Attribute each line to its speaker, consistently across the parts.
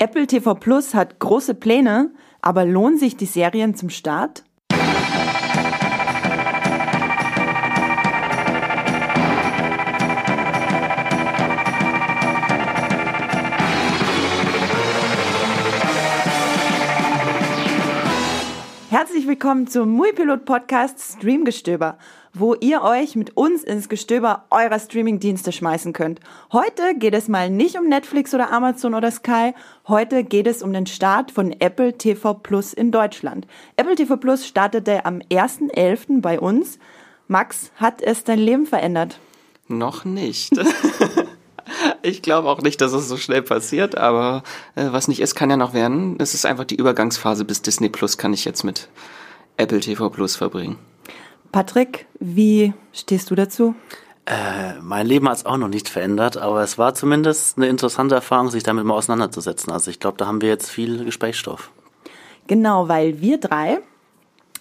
Speaker 1: Apple TV Plus hat große Pläne, aber lohnen sich die Serien zum Start? Herzlich willkommen zum Muipilot Podcast Streamgestöber, wo ihr euch mit uns ins Gestöber eurer Streamingdienste schmeißen könnt. Heute geht es mal nicht um Netflix oder Amazon oder Sky. Heute geht es um den Start von Apple TV Plus in Deutschland. Apple TV Plus startete am 1.11. bei uns. Max, hat es dein Leben verändert?
Speaker 2: Noch nicht. Ich glaube auch nicht, dass es so schnell passiert, aber äh, was nicht ist, kann ja noch werden. Es ist einfach die Übergangsphase bis Disney Plus kann ich jetzt mit Apple TV Plus verbringen.
Speaker 1: Patrick, wie stehst du dazu?
Speaker 3: Äh, mein Leben hat es auch noch nicht verändert, aber es war zumindest eine interessante Erfahrung, sich damit mal auseinanderzusetzen. Also ich glaube, da haben wir jetzt viel Gesprächsstoff.
Speaker 1: Genau, weil wir drei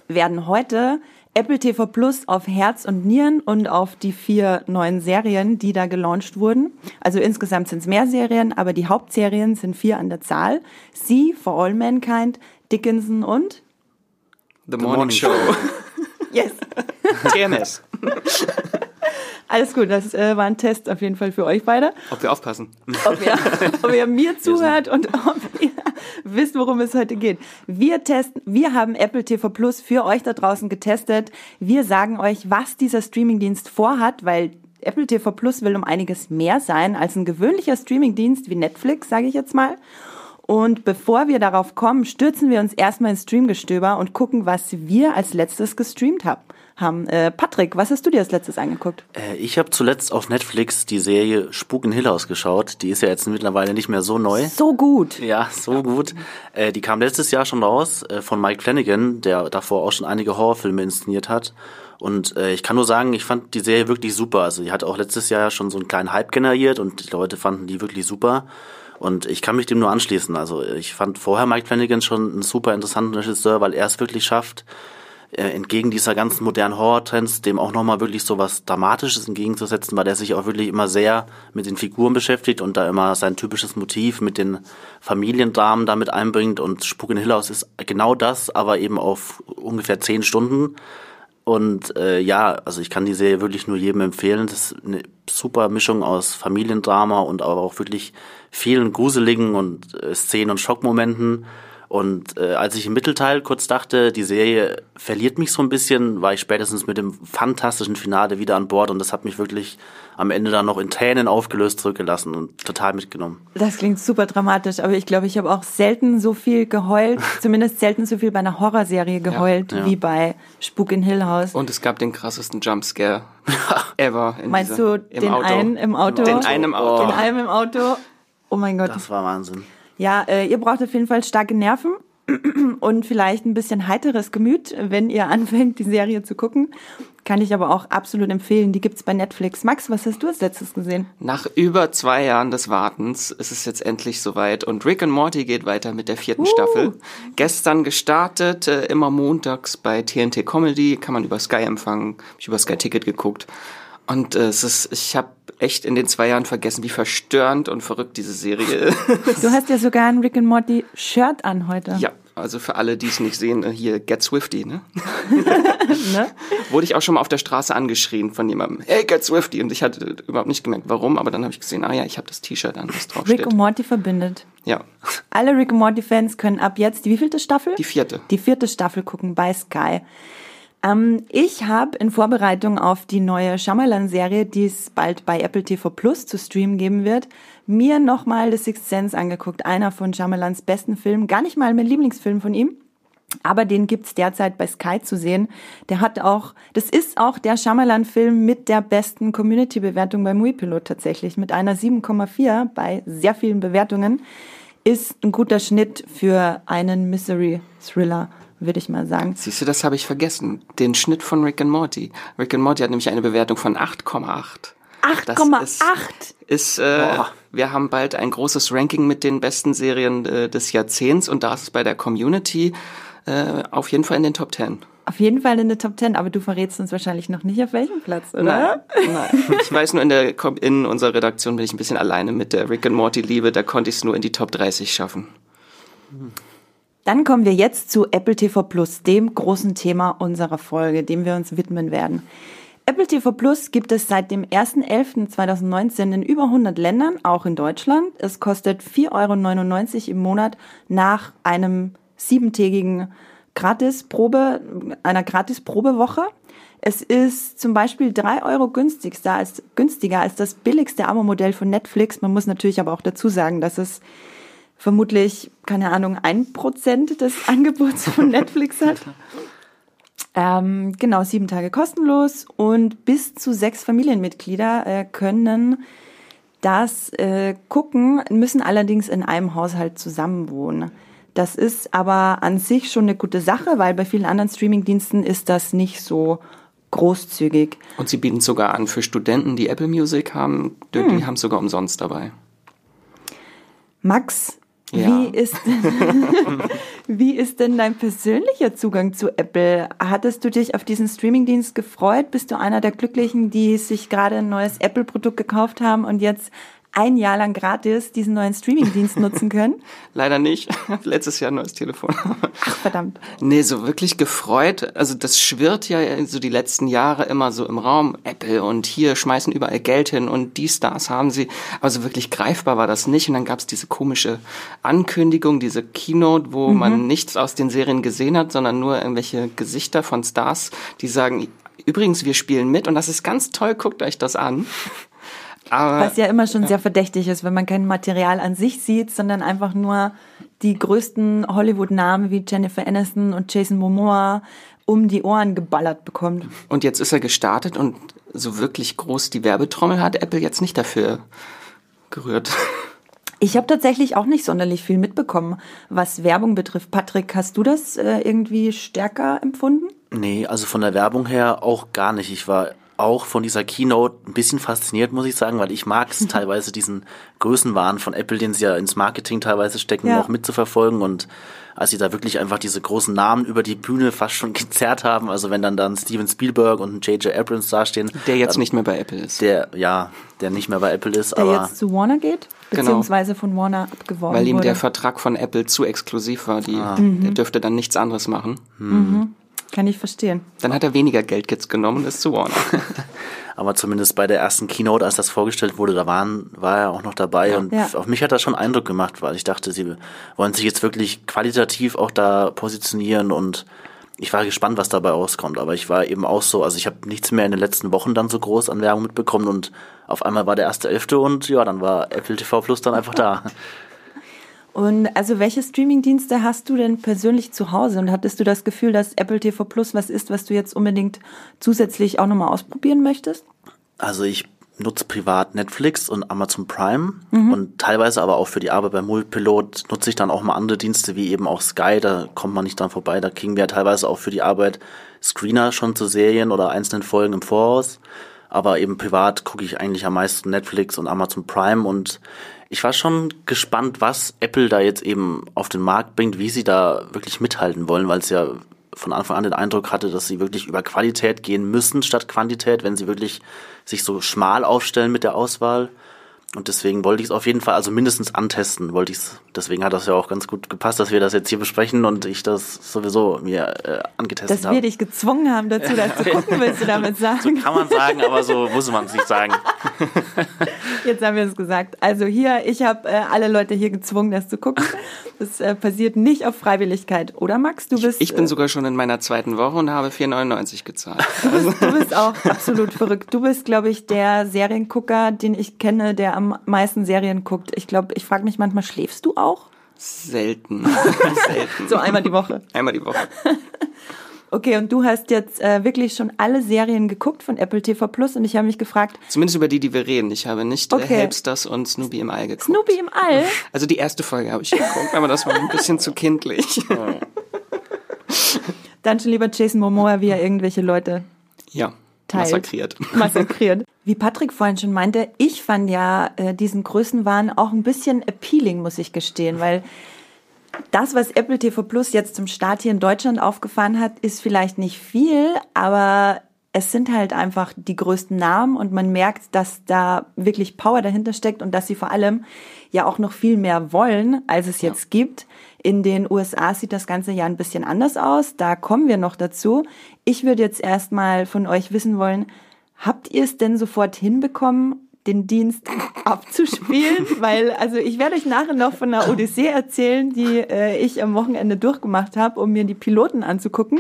Speaker 1: werden heute Apple TV Plus auf Herz und Nieren und auf die vier neuen Serien, die da gelauncht wurden. Also insgesamt sind es mehr Serien, aber die Hauptserien sind vier an der Zahl. Sie, For All Mankind, Dickinson und
Speaker 2: The Morning, Morning Show.
Speaker 1: yes.
Speaker 2: TMS.
Speaker 1: Alles gut, das äh, war ein Test auf jeden Fall für euch beide.
Speaker 2: Ob wir aufpassen.
Speaker 1: Ob ihr, ob ihr mir zuhört und ob ihr wisst, worum es heute geht. Wir testen, wir haben Apple TV Plus für euch da draußen getestet. Wir sagen euch, was dieser Streamingdienst vorhat, weil Apple TV Plus will um einiges mehr sein als ein gewöhnlicher Streamingdienst wie Netflix, sage ich jetzt mal. Und bevor wir darauf kommen, stürzen wir uns erstmal ins Streamgestöber und gucken, was wir als letztes gestreamt haben haben. Äh, Patrick, was hast du dir als letztes angeguckt?
Speaker 3: Äh, ich habe zuletzt auf Netflix die Serie Spuk in Hill House geschaut. Die ist ja jetzt mittlerweile nicht mehr so neu.
Speaker 1: So gut.
Speaker 3: Ja, so gut. Äh, die kam letztes Jahr schon raus äh, von Mike Flanagan, der davor auch schon einige Horrorfilme inszeniert hat. Und äh, ich kann nur sagen, ich fand die Serie wirklich super. Also die hat auch letztes Jahr schon so einen kleinen Hype generiert und die Leute fanden die wirklich super. Und ich kann mich dem nur anschließen. Also ich fand vorher Mike Flanagan schon einen super interessanten Regisseur, weil er es wirklich schafft, äh, entgegen dieser ganzen modernen Horror-Trends dem auch nochmal wirklich so was Dramatisches entgegenzusetzen, weil der sich auch wirklich immer sehr mit den Figuren beschäftigt und da immer sein typisches Motiv mit den Familiendramen damit einbringt und Spuk in Hill House ist genau das, aber eben auf ungefähr zehn Stunden. Und äh, ja, also ich kann die Serie wirklich nur jedem empfehlen. Das ist eine super Mischung aus Familiendrama und aber auch wirklich vielen gruseligen und äh, Szenen und Schockmomenten. Und äh, als ich im Mittelteil kurz dachte, die Serie verliert mich so ein bisschen, war ich spätestens mit dem fantastischen Finale wieder an Bord und das hat mich wirklich am Ende dann noch in Tränen aufgelöst zurückgelassen und total mitgenommen.
Speaker 1: Das klingt super dramatisch, aber ich glaube, ich habe auch selten so viel geheult, zumindest selten so viel bei einer Horrorserie geheult ja, ja. wie bei Spuk in Hill House.
Speaker 2: Und es gab den krassesten Jumpscare ever.
Speaker 1: Meinst dieser, du den
Speaker 2: Auto.
Speaker 1: einen im Auto?
Speaker 2: Den einen im Auto.
Speaker 1: Den einen im Auto. Oh mein Gott.
Speaker 3: Das war Wahnsinn.
Speaker 1: Ja, äh, ihr braucht auf jeden Fall starke Nerven und vielleicht ein bisschen heiteres Gemüt, wenn ihr anfängt, die Serie zu gucken. Kann ich aber auch absolut empfehlen. Die gibt's bei Netflix. Max, was hast du als letztes gesehen?
Speaker 2: Nach über zwei Jahren des Wartens ist es jetzt endlich soweit und Rick and Morty geht weiter mit der vierten uh. Staffel. Gestern gestartet, äh, immer montags bei TNT Comedy, kann man über Sky empfangen. Hab ich über Sky Ticket geguckt. Und äh, es ist, ich habe echt in den zwei Jahren vergessen, wie verstörend und verrückt diese Serie ist.
Speaker 1: Du hast ja sogar ein Rick and Morty Shirt an heute.
Speaker 2: Ja, also für alle, die es nicht sehen, äh, hier Get Swifty, ne? ne? Wurde ich auch schon mal auf der Straße angeschrien von jemandem, hey, Get Swifty. Und ich hatte überhaupt nicht gemerkt, warum, aber dann habe ich gesehen, ah ja, ich habe das T-Shirt an, was draufsteht.
Speaker 1: Rick und Morty verbindet.
Speaker 2: Ja.
Speaker 1: Alle Rick und Morty Fans können ab jetzt, die wievielte Staffel?
Speaker 2: Die vierte.
Speaker 1: Die vierte Staffel gucken bei Sky. Ähm, ich habe in Vorbereitung auf die neue Shyamalan-Serie, die es bald bei Apple TV Plus zu streamen geben wird, mir nochmal The Sixth Sense angeguckt. Einer von Shyamalans besten Filmen. Gar nicht mal mein Lieblingsfilm von ihm. Aber den gibt's derzeit bei Sky zu sehen. Der hat auch, das ist auch der Shyamalan-Film mit der besten Community-Bewertung bei Muipilot tatsächlich. Mit einer 7,4 bei sehr vielen Bewertungen. Ist ein guter Schnitt für einen Mystery-Thriller würde ich mal sagen.
Speaker 2: Siehst du, das habe ich vergessen. Den Schnitt von Rick and Morty. Rick and Morty hat nämlich eine Bewertung von 8,8.
Speaker 1: 8,8? Ist,
Speaker 2: ist äh, wir haben bald ein großes Ranking mit den besten Serien äh, des Jahrzehnts und da ist es bei der Community äh, auf jeden Fall in den Top 10.
Speaker 1: Auf jeden Fall in der Top 10, aber du verrätst uns wahrscheinlich noch nicht auf welchem Platz, oder?
Speaker 2: Nein, nein. Ich weiß nur, in, der, in unserer Redaktion bin ich ein bisschen alleine mit der Rick and Morty Liebe. Da konnte ich es nur in die Top 30 schaffen.
Speaker 1: Dann kommen wir jetzt zu Apple TV Plus, dem großen Thema unserer Folge, dem wir uns widmen werden. Apple TV Plus gibt es seit dem 1.11.2019 in über 100 Ländern, auch in Deutschland. Es kostet 4,99 Euro im Monat nach einem siebentägigen Gratisprobe, einer Gratisprobewoche. Es ist zum Beispiel drei Euro günstiger als, günstiger als das billigste Abo-Modell von Netflix. Man muss natürlich aber auch dazu sagen, dass es vermutlich, keine Ahnung, ein Prozent des Angebots von Netflix hat. Ähm, genau, sieben Tage kostenlos und bis zu sechs Familienmitglieder äh, können das äh, gucken, müssen allerdings in einem Haushalt zusammenwohnen. Das ist aber an sich schon eine gute Sache, weil bei vielen anderen Streamingdiensten ist das nicht so großzügig.
Speaker 2: Und sie bieten sogar an für Studenten, die Apple Music haben, die hm. haben es sogar umsonst dabei.
Speaker 1: Max, ja. Wie, ist, wie ist denn dein persönlicher Zugang zu Apple? Hattest du dich auf diesen Streamingdienst gefreut? Bist du einer der Glücklichen, die sich gerade ein neues Apple-Produkt gekauft haben und jetzt ein Jahr lang gratis diesen neuen Streamingdienst nutzen können?
Speaker 2: Leider nicht. Letztes Jahr ein neues Telefon.
Speaker 1: Ach, verdammt.
Speaker 2: Nee, so wirklich gefreut. Also das schwirrt ja so die letzten Jahre immer so im Raum. Apple und hier schmeißen überall Geld hin und die Stars haben sie. Also wirklich greifbar war das nicht. Und dann gab es diese komische Ankündigung, diese Keynote, wo mhm. man nichts aus den Serien gesehen hat, sondern nur irgendwelche Gesichter von Stars, die sagen, übrigens, wir spielen mit und das ist ganz toll, guckt euch das an.
Speaker 1: Aber, Was ja immer schon sehr verdächtig ist, wenn man kein Material an sich sieht, sondern einfach nur die größten Hollywood-Namen wie Jennifer Aniston und Jason Momoa um die Ohren geballert bekommt.
Speaker 2: Und jetzt ist er gestartet und so wirklich groß die Werbetrommel hat Apple jetzt nicht dafür gerührt.
Speaker 1: Ich habe tatsächlich auch nicht sonderlich viel mitbekommen, was Werbung betrifft. Patrick, hast du das äh, irgendwie stärker empfunden?
Speaker 3: Nee, also von der Werbung her auch gar nicht. Ich war auch von dieser Keynote ein bisschen fasziniert, muss ich sagen, weil ich mag es teilweise diesen Größenwahn von Apple, den sie ja ins Marketing teilweise stecken, ja. auch mitzuverfolgen und als sie da wirklich einfach diese großen Namen über die Bühne fast schon gezerrt haben, also wenn dann dann Steven Spielberg und J.J. Abrams dastehen.
Speaker 2: Der jetzt dann, nicht mehr bei Apple ist.
Speaker 3: Der, ja, der nicht mehr bei Apple ist,
Speaker 1: der
Speaker 3: aber.
Speaker 1: jetzt zu Warner geht? Genau. Beziehungsweise genau. von Warner abgeworben
Speaker 2: Weil ihm
Speaker 1: wurde.
Speaker 2: der Vertrag von Apple zu exklusiv war, die, ah. mhm. der dürfte dann nichts anderes machen.
Speaker 1: Mhm. Kann ich verstehen.
Speaker 2: Dann hat er weniger Geld jetzt genommen und ist zu Warner.
Speaker 3: Aber zumindest bei der ersten Keynote, als das vorgestellt wurde, da waren, war er auch noch dabei. Ja. Und ja. auf mich hat das schon Eindruck gemacht, weil ich dachte, sie wollen sich jetzt wirklich qualitativ auch da positionieren und ich war gespannt, was dabei rauskommt. Aber ich war eben auch so, also ich habe nichts mehr in den letzten Wochen dann so groß an Werbung mitbekommen und auf einmal war der erste Elfte und ja, dann war Apple TV Plus dann einfach da.
Speaker 1: Und also welche Streamingdienste hast du denn persönlich zu Hause und hattest du das Gefühl, dass Apple TV Plus was ist, was du jetzt unbedingt zusätzlich auch nochmal ausprobieren möchtest?
Speaker 3: Also ich nutze privat Netflix und Amazon Prime mhm. und teilweise aber auch für die Arbeit beim Multipilot nutze ich dann auch mal andere Dienste wie eben auch Sky, da kommt man nicht dran vorbei, da kriegen wir teilweise auch für die Arbeit Screener schon zu Serien oder einzelnen Folgen im Voraus. Aber eben privat gucke ich eigentlich am meisten Netflix und Amazon Prime und ich war schon gespannt, was Apple da jetzt eben auf den Markt bringt, wie sie da wirklich mithalten wollen, weil es ja von Anfang an den Eindruck hatte, dass sie wirklich über Qualität gehen müssen statt Quantität, wenn sie wirklich sich so schmal aufstellen mit der Auswahl. Und deswegen wollte ich es auf jeden Fall, also mindestens antesten, wollte ich es. Deswegen hat das ja auch ganz gut gepasst, dass wir das jetzt hier besprechen und ich das sowieso mir äh, angetestet habe.
Speaker 1: Dass wir dich gezwungen haben dazu, das zu gucken, willst du damit sagen?
Speaker 3: So kann man sagen, aber so muss man es nicht sagen.
Speaker 1: Jetzt haben wir es gesagt. Also hier, ich habe äh, alle Leute hier gezwungen, das zu gucken. Das äh, passiert nicht auf Freiwilligkeit, oder Max?
Speaker 2: Du bist. Ich, ich bin äh, sogar schon in meiner zweiten Woche und habe 4,99 gezahlt.
Speaker 1: Du bist, du bist auch absolut verrückt. Du bist, glaube ich, der Seriengucker, den ich kenne, der am meisten Serien guckt. Ich glaube, ich frage mich manchmal, schläfst du auch?
Speaker 2: Selten.
Speaker 1: Selten. So einmal die Woche.
Speaker 2: Einmal die Woche.
Speaker 1: Okay, und du hast jetzt äh, wirklich schon alle Serien geguckt von Apple TV Plus und ich habe mich gefragt.
Speaker 2: Zumindest über die, die wir reden. Ich habe nicht äh, okay. äh, Helpsters und Snoopy im All geguckt.
Speaker 1: Snoopy im All?
Speaker 2: Also die erste Folge habe ich geguckt, aber das war ein bisschen zu kindlich.
Speaker 1: Dann schon lieber Jason Momoa, wie er irgendwelche Leute
Speaker 2: ja teilt. Massakriert.
Speaker 1: Massakriert. Wie Patrick vorhin schon meinte, ich fand ja äh, diesen Größenwahn auch ein bisschen appealing, muss ich gestehen, weil Das, was Apple TV Plus jetzt zum Start hier in Deutschland aufgefahren hat, ist vielleicht nicht viel, aber es sind halt einfach die größten Namen und man merkt, dass da wirklich Power dahinter steckt und dass sie vor allem ja auch noch viel mehr wollen, als es jetzt ja. gibt. In den USA sieht das Ganze ja ein bisschen anders aus. Da kommen wir noch dazu. Ich würde jetzt erstmal von euch wissen wollen, habt ihr es denn sofort hinbekommen, den Dienst abzuspielen? Weil, also ich werde euch nachher noch von einer Odyssee erzählen, die äh, ich am Wochenende durchgemacht habe, um mir die Piloten anzugucken.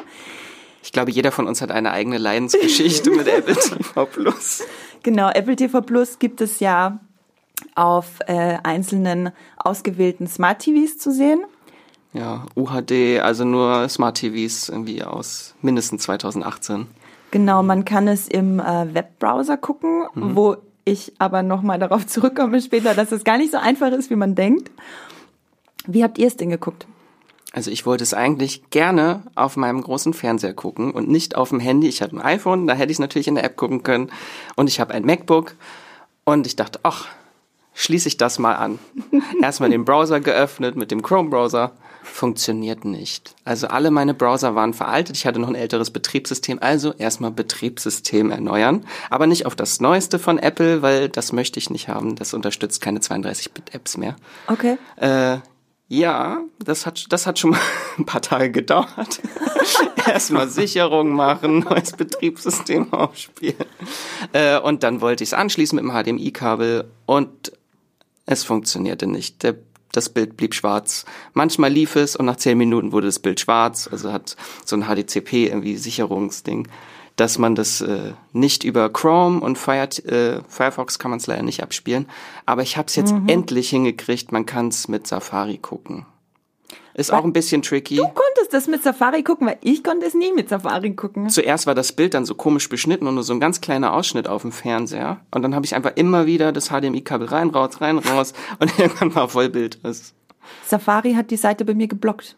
Speaker 2: Ich glaube, jeder von uns hat eine eigene Leidensgeschichte mit Apple TV Plus.
Speaker 1: Genau, Apple TV Plus gibt es ja auf äh, einzelnen ausgewählten Smart TVs zu sehen.
Speaker 2: Ja, UHD, also nur Smart TVs irgendwie aus mindestens 2018.
Speaker 1: Genau, man kann es im äh, Webbrowser gucken, mhm. wo ich aber nochmal darauf zurückkomme später, dass es gar nicht so einfach ist, wie man denkt. Wie habt ihr es denn geguckt?
Speaker 2: Also ich wollte es eigentlich gerne auf meinem großen Fernseher gucken und nicht auf dem Handy. Ich hatte ein iPhone, da hätte ich es natürlich in der App gucken können. Und ich habe ein MacBook. Und ich dachte, ach, schließe ich das mal an. Erstmal den Browser geöffnet mit dem Chrome-Browser. Funktioniert nicht. Also alle meine Browser waren veraltet. Ich hatte noch ein älteres Betriebssystem. Also erstmal Betriebssystem erneuern. Aber nicht auf das neueste von Apple, weil das möchte ich nicht haben. Das unterstützt keine 32-Bit-Apps mehr.
Speaker 1: Okay.
Speaker 2: Äh, ja, das hat, das hat schon mal ein paar Tage gedauert. Erstmal Sicherung machen, neues Betriebssystem aufspielen. Äh, und dann wollte ich es anschließen mit dem HDMI-Kabel und es funktionierte nicht. Der, das Bild blieb schwarz. Manchmal lief es und nach zehn Minuten wurde das Bild schwarz. Also hat so ein HDCP irgendwie Sicherungsding dass man das äh, nicht über Chrome und Fire, äh, Firefox kann man es leider nicht abspielen. Aber ich habe es jetzt mhm. endlich hingekriegt, man kann es mit Safari gucken. Ist weil auch ein bisschen tricky.
Speaker 1: Du konntest das mit Safari gucken, weil ich konnte es nie mit Safari gucken.
Speaker 2: Zuerst war das Bild dann so komisch beschnitten und nur so ein ganz kleiner Ausschnitt auf dem Fernseher. Und dann habe ich einfach immer wieder das HDMI-Kabel rein, raus, rein, raus. und irgendwann war Vollbild.
Speaker 1: Safari hat die Seite bei mir geblockt.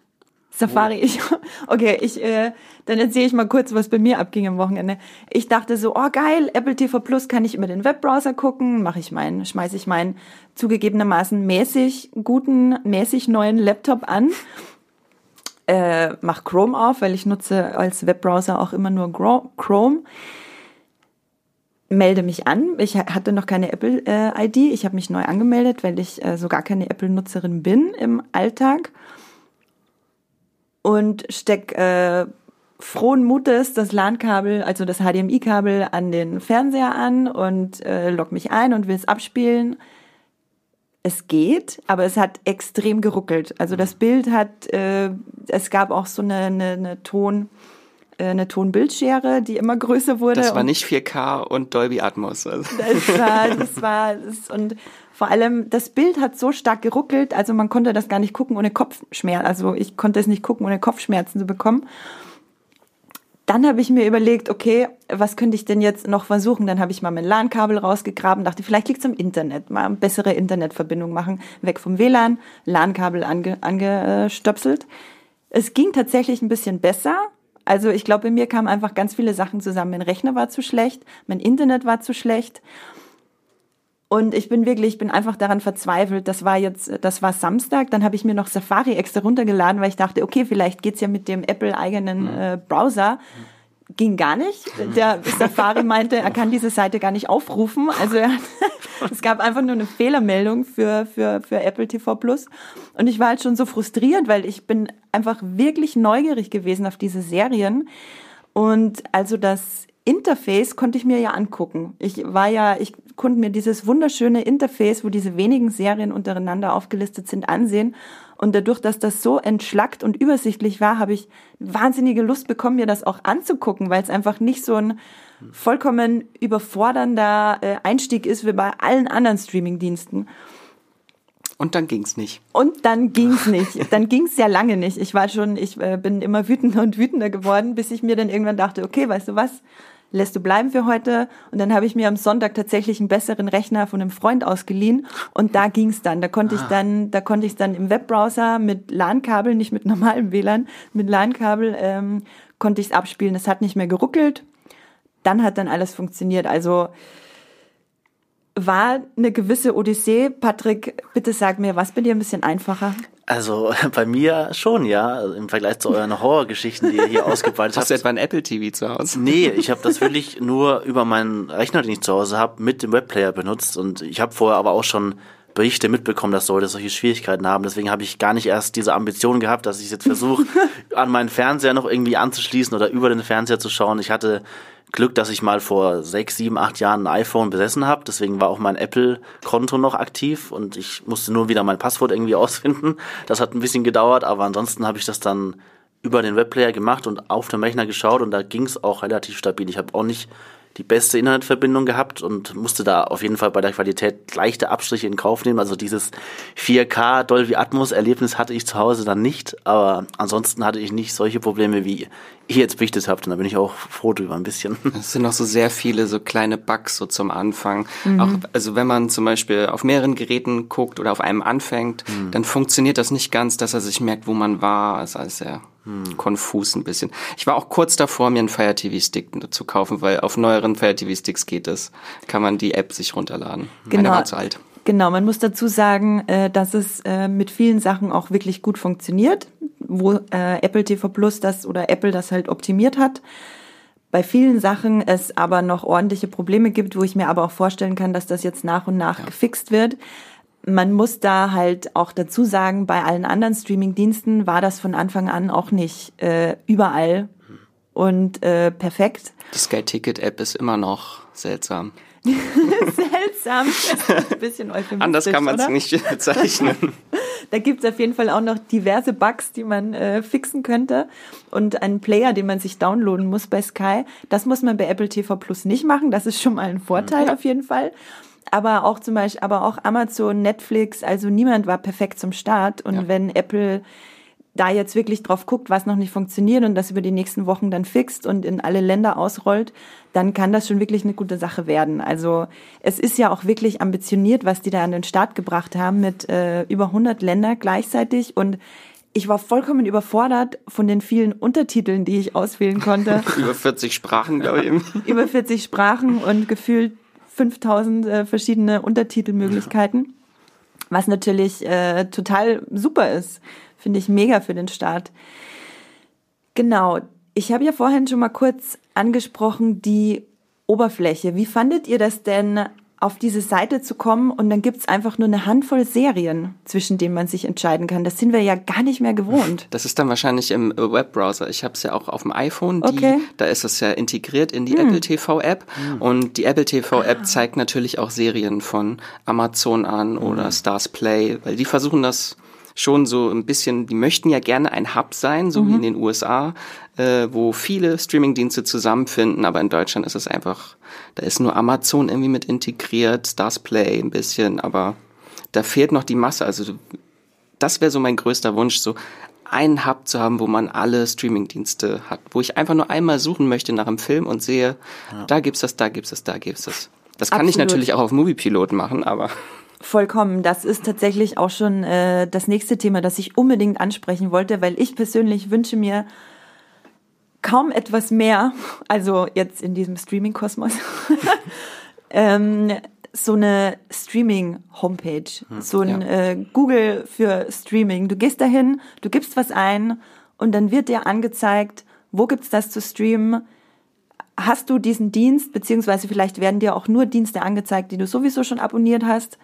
Speaker 1: Safari, ich, okay, ich, äh, dann erzähle ich mal kurz, was bei mir abging am Wochenende. Ich dachte so, oh geil, Apple TV Plus kann ich über den Webbrowser gucken, mache ich meinen, schmeiße ich meinen zugegebenermaßen mäßig guten, mäßig neuen Laptop an, äh, mach Chrome auf, weil ich nutze als Webbrowser auch immer nur Chrome. Melde mich an. Ich hatte noch keine Apple-ID. Äh, ich habe mich neu angemeldet, weil ich äh, so gar keine Apple-Nutzerin bin im Alltag und steck äh, frohen Mutes das LAN-Kabel, also das HDMI-Kabel an den Fernseher an und äh, log mich ein und will es abspielen. Es geht, aber es hat extrem geruckelt. Also das Bild hat, äh, es gab auch so eine, eine, eine Ton, äh, eine Tonbildschere, die immer größer wurde.
Speaker 2: Das war nicht 4K und Dolby Atmos. Also.
Speaker 1: Das war, das war, das, und vor allem, das Bild hat so stark geruckelt, also man konnte das gar nicht gucken ohne Kopfschmerzen. Also ich konnte es nicht gucken, ohne Kopfschmerzen zu bekommen. Dann habe ich mir überlegt, okay, was könnte ich denn jetzt noch versuchen? Dann habe ich mal mein LAN-Kabel rausgegraben, dachte, vielleicht liegt es am Internet, mal eine bessere Internetverbindung machen, weg vom WLAN, LAN-Kabel ange, angestöpselt. Es ging tatsächlich ein bisschen besser. Also ich glaube, bei mir kamen einfach ganz viele Sachen zusammen. Mein Rechner war zu schlecht, mein Internet war zu schlecht. Und ich bin wirklich, ich bin einfach daran verzweifelt. Das war jetzt, das war Samstag, dann habe ich mir noch Safari extra runtergeladen, weil ich dachte, okay, vielleicht geht's ja mit dem Apple-eigenen mhm. äh, Browser. Ging gar nicht. Der Safari meinte, er kann diese Seite gar nicht aufrufen. Also er, es gab einfach nur eine Fehlermeldung für, für, für Apple TV Plus. Und ich war halt schon so frustriert, weil ich bin einfach wirklich neugierig gewesen auf diese Serien. Und also das Interface konnte ich mir ja angucken. Ich war ja, ich konnte mir dieses wunderschöne Interface, wo diese wenigen Serien untereinander aufgelistet sind, ansehen. Und dadurch, dass das so entschlackt und übersichtlich war, habe ich wahnsinnige Lust bekommen, mir das auch anzugucken, weil es einfach nicht so ein vollkommen überfordernder äh, Einstieg ist wie bei allen anderen Streamingdiensten.
Speaker 2: Und dann ging's nicht.
Speaker 1: Und dann ging's nicht. Dann ging's ja lange nicht. Ich war schon, ich äh, bin immer wütender und wütender geworden, bis ich mir dann irgendwann dachte, okay, weißt du was? Lässt du bleiben für heute. Und dann habe ich mir am Sonntag tatsächlich einen besseren Rechner von einem Freund ausgeliehen und da ging's dann. Da konnte ah. ich dann, da konnte ich dann im Webbrowser mit LAN-Kabel, nicht mit normalem WLAN, mit LAN-Kabel ähm, konnte ich es abspielen. Es hat nicht mehr geruckelt. Dann hat dann alles funktioniert. Also war eine gewisse Odyssee. Patrick, bitte sag mir, was bei dir ein bisschen einfacher?
Speaker 3: Also bei mir schon, ja. Also Im Vergleich zu euren Horrorgeschichten, die ihr hier ausgebreitet habt.
Speaker 2: Hast du etwa ein Apple TV zu Hause?
Speaker 3: Nee, ich habe das wirklich nur über meinen Rechner, den ich zu Hause habe, mit dem Webplayer benutzt. Und ich habe vorher aber auch schon Berichte mitbekommen, dass Leute solche Schwierigkeiten haben. Deswegen habe ich gar nicht erst diese Ambition gehabt, dass ich jetzt versuche, an meinen Fernseher noch irgendwie anzuschließen oder über den Fernseher zu schauen. Ich hatte Glück, dass ich mal vor sechs, sieben, acht Jahren ein iPhone besessen habe. Deswegen war auch mein Apple-Konto noch aktiv und ich musste nur wieder mein Passwort irgendwie ausfinden. Das hat ein bisschen gedauert, aber ansonsten habe ich das dann über den Webplayer gemacht und auf dem Rechner geschaut und da ging es auch relativ stabil. Ich habe auch nicht die beste Internetverbindung gehabt und musste da auf jeden Fall bei der Qualität leichte Abstriche in Kauf nehmen. Also dieses 4K Dolby Atmos Erlebnis hatte ich zu Hause dann nicht, aber ansonsten hatte ich nicht solche Probleme wie ihr jetzt berichtet habt und da bin ich auch froh drüber ein bisschen.
Speaker 2: Es sind noch so sehr viele so kleine Bugs so zum Anfang. Mhm. Auch, also wenn man zum Beispiel auf mehreren Geräten guckt oder auf einem anfängt, mhm. dann funktioniert das nicht ganz, dass er sich merkt, wo man war. Das ist alles sehr hm. konfus ein bisschen. Ich war auch kurz davor, mir einen Fire TV Stick zu kaufen, weil auf neueren Fire TV Sticks geht es. Kann man die App sich runterladen.
Speaker 1: Genau. Meine
Speaker 2: war zu alt.
Speaker 1: Genau, man muss dazu sagen, äh, dass es äh, mit vielen Sachen auch wirklich gut funktioniert, wo äh, Apple TV Plus das oder Apple das halt optimiert hat. Bei vielen Sachen es aber noch ordentliche Probleme gibt, wo ich mir aber auch vorstellen kann, dass das jetzt nach und nach ja. gefixt wird man muss da halt auch dazu sagen, bei allen anderen Streaming-Diensten war das von Anfang an auch nicht äh, überall und äh, perfekt.
Speaker 2: Die Sky Ticket App ist immer noch seltsam.
Speaker 1: seltsam, ein bisschen euphemistisch,
Speaker 2: Anders kann man es nicht bezeichnen.
Speaker 1: da gibt es auf jeden Fall auch noch diverse Bugs, die man äh, fixen könnte und einen Player, den man sich downloaden muss bei Sky. Das muss man bei Apple TV Plus nicht machen. Das ist schon mal ein Vorteil ja. auf jeden Fall aber auch zum Beispiel, aber auch Amazon, Netflix, also niemand war perfekt zum Start. Und ja. wenn Apple da jetzt wirklich drauf guckt, was noch nicht funktioniert und das über die nächsten Wochen dann fixt und in alle Länder ausrollt, dann kann das schon wirklich eine gute Sache werden. Also es ist ja auch wirklich ambitioniert, was die da an den Start gebracht haben mit äh, über 100 Länder gleichzeitig und ich war vollkommen überfordert von den vielen Untertiteln, die ich auswählen konnte.
Speaker 2: über 40 Sprachen, glaube ich.
Speaker 1: über 40 Sprachen und gefühlt 5000 äh, verschiedene Untertitelmöglichkeiten, was natürlich äh, total super ist. Finde ich mega für den Start. Genau. Ich habe ja vorhin schon mal kurz angesprochen, die Oberfläche. Wie fandet ihr das denn auf diese Seite zu kommen und dann gibt's einfach nur eine Handvoll Serien, zwischen denen man sich entscheiden kann. Das sind wir ja gar nicht mehr gewohnt.
Speaker 2: Das ist dann wahrscheinlich im Webbrowser. Ich habe es ja auch auf dem iPhone. Die, okay. Da ist es ja integriert in die hm. Apple TV App. Hm. Und die Apple TV App ah. zeigt natürlich auch Serien von Amazon an hm. oder Stars Play, weil die versuchen das schon so ein bisschen, die möchten ja gerne ein Hub sein, so mhm. wie in den USA, äh, wo viele Streamingdienste zusammenfinden, aber in Deutschland ist es einfach, da ist nur Amazon irgendwie mit integriert, Stars Play ein bisschen, aber da fehlt noch die Masse. Also das wäre so mein größter Wunsch, so einen Hub zu haben, wo man alle Streamingdienste hat, wo ich einfach nur einmal suchen möchte nach einem Film und sehe, ja. da gibt's das, da gibt's das, da gibt's das. Das kann Absolut. ich natürlich auch auf Moviepilot machen, aber
Speaker 1: Vollkommen. Das ist tatsächlich auch schon äh, das nächste Thema, das ich unbedingt ansprechen wollte, weil ich persönlich wünsche mir kaum etwas mehr, also jetzt in diesem Streaming-Kosmos, ähm, so eine Streaming-Homepage, hm, so ein ja. äh, Google für Streaming. Du gehst dahin, du gibst was ein und dann wird dir angezeigt, wo gibt's das zu streamen, hast du diesen Dienst, beziehungsweise vielleicht werden dir auch nur Dienste angezeigt, die du sowieso schon abonniert hast.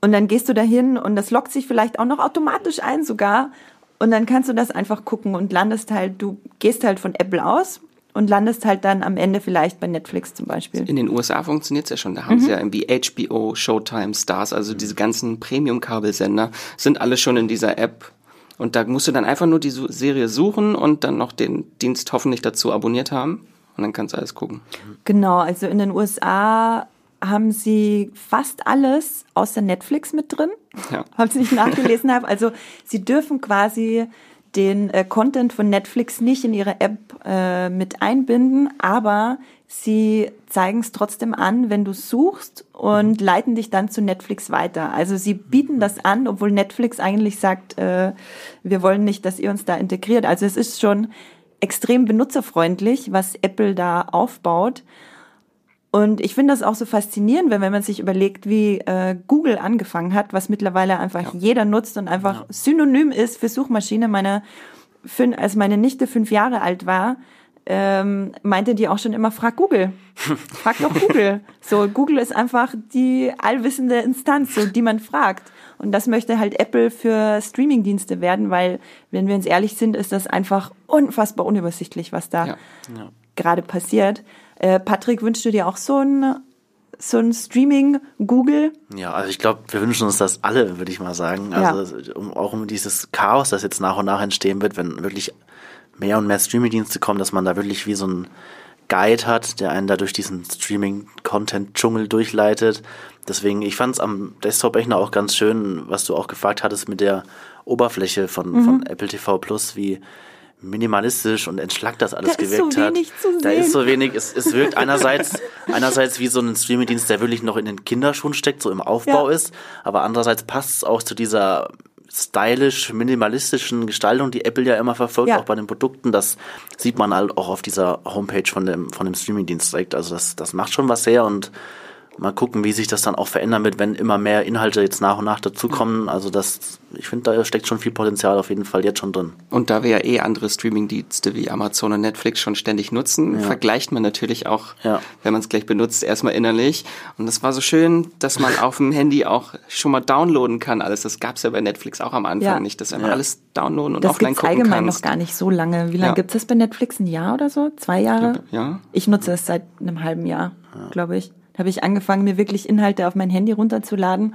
Speaker 1: Und dann gehst du dahin und das lockt sich vielleicht auch noch automatisch ein sogar. Und dann kannst du das einfach gucken und landest halt, du gehst halt von Apple aus und landest halt dann am Ende vielleicht bei Netflix zum Beispiel.
Speaker 2: In den USA funktioniert es ja schon. Da haben mhm. sie ja irgendwie HBO, Showtime, Stars, also diese ganzen Premium-Kabelsender sind alle schon in dieser App. Und da musst du dann einfach nur die Serie suchen und dann noch den Dienst hoffentlich dazu abonniert haben. Und dann kannst du alles gucken.
Speaker 1: Genau, also in den USA haben sie fast alles außer Netflix mit drin, ja. falls ich nachgelesen habe. Also sie dürfen quasi den äh, Content von Netflix nicht in ihre App äh, mit einbinden, aber sie zeigen es trotzdem an, wenn du suchst und mhm. leiten dich dann zu Netflix weiter. Also sie bieten das an, obwohl Netflix eigentlich sagt, äh, wir wollen nicht, dass ihr uns da integriert. Also es ist schon extrem benutzerfreundlich, was Apple da aufbaut. Und ich finde das auch so faszinierend, wenn, wenn man sich überlegt, wie äh, Google angefangen hat, was mittlerweile einfach ja. jeder nutzt und einfach ja. synonym ist für Suchmaschine. Meine, fün als meine Nichte fünf Jahre alt war, ähm, meinte die auch schon immer, frag Google. frag doch Google. So, Google ist einfach die allwissende Instanz, so, die man fragt. Und das möchte halt Apple für Streamingdienste werden, weil, wenn wir uns ehrlich sind, ist das einfach unfassbar unübersichtlich, was da ja. Ja. gerade passiert. Äh, Patrick, wünschst du dir auch so ein so ein Streaming Google?
Speaker 3: Ja, also ich glaube, wir wünschen uns das alle, würde ich mal sagen. Also ja. um, auch um dieses Chaos, das jetzt nach und nach entstehen wird, wenn wirklich mehr und mehr Streaming-Dienste kommen, dass man da wirklich wie so ein Guide hat, der einen da durch diesen Streaming-Content-Dschungel durchleitet. Deswegen, ich fand es am Desktop-Rechner auch ganz schön, was du auch gefragt hattest mit der Oberfläche von, mhm. von Apple TV Plus, wie minimalistisch und entschlackt das alles da gewirkt hat. Da ist so wenig, es, es wirkt einerseits, einerseits wie so ein Streamingdienst, der wirklich noch in den Kinderschuhen steckt, so im Aufbau ja. ist, aber andererseits passt es auch zu dieser stylisch minimalistischen Gestaltung, die Apple ja immer verfolgt, ja. auch bei den Produkten. Das sieht man halt auch auf dieser Homepage von dem, von dem Streamingdienst direkt. Also das, das macht schon was her und mal gucken, wie sich das dann auch verändern wird, wenn immer mehr Inhalte jetzt nach und nach dazukommen. Also das, ich finde, da steckt schon viel Potenzial auf jeden Fall jetzt schon drin.
Speaker 2: Und da wir ja eh andere Streamingdienste wie Amazon und Netflix schon ständig nutzen, ja. vergleicht man natürlich auch, ja. wenn man es gleich benutzt, erstmal innerlich. Und das war so schön, dass man auf dem Handy auch schon mal downloaden kann alles. Das gab es ja bei Netflix auch am Anfang ja. nicht, dass man alles downloaden und das offline gucken
Speaker 1: allgemein allgemein noch gar nicht so lange. Wie lange gibt es das bei Netflix? Ein Jahr oder so? Zwei Jahre?
Speaker 2: Ja.
Speaker 1: Ich nutze es seit einem halben Jahr, glaube ich. Da habe ich angefangen, mir wirklich Inhalte auf mein Handy runterzuladen.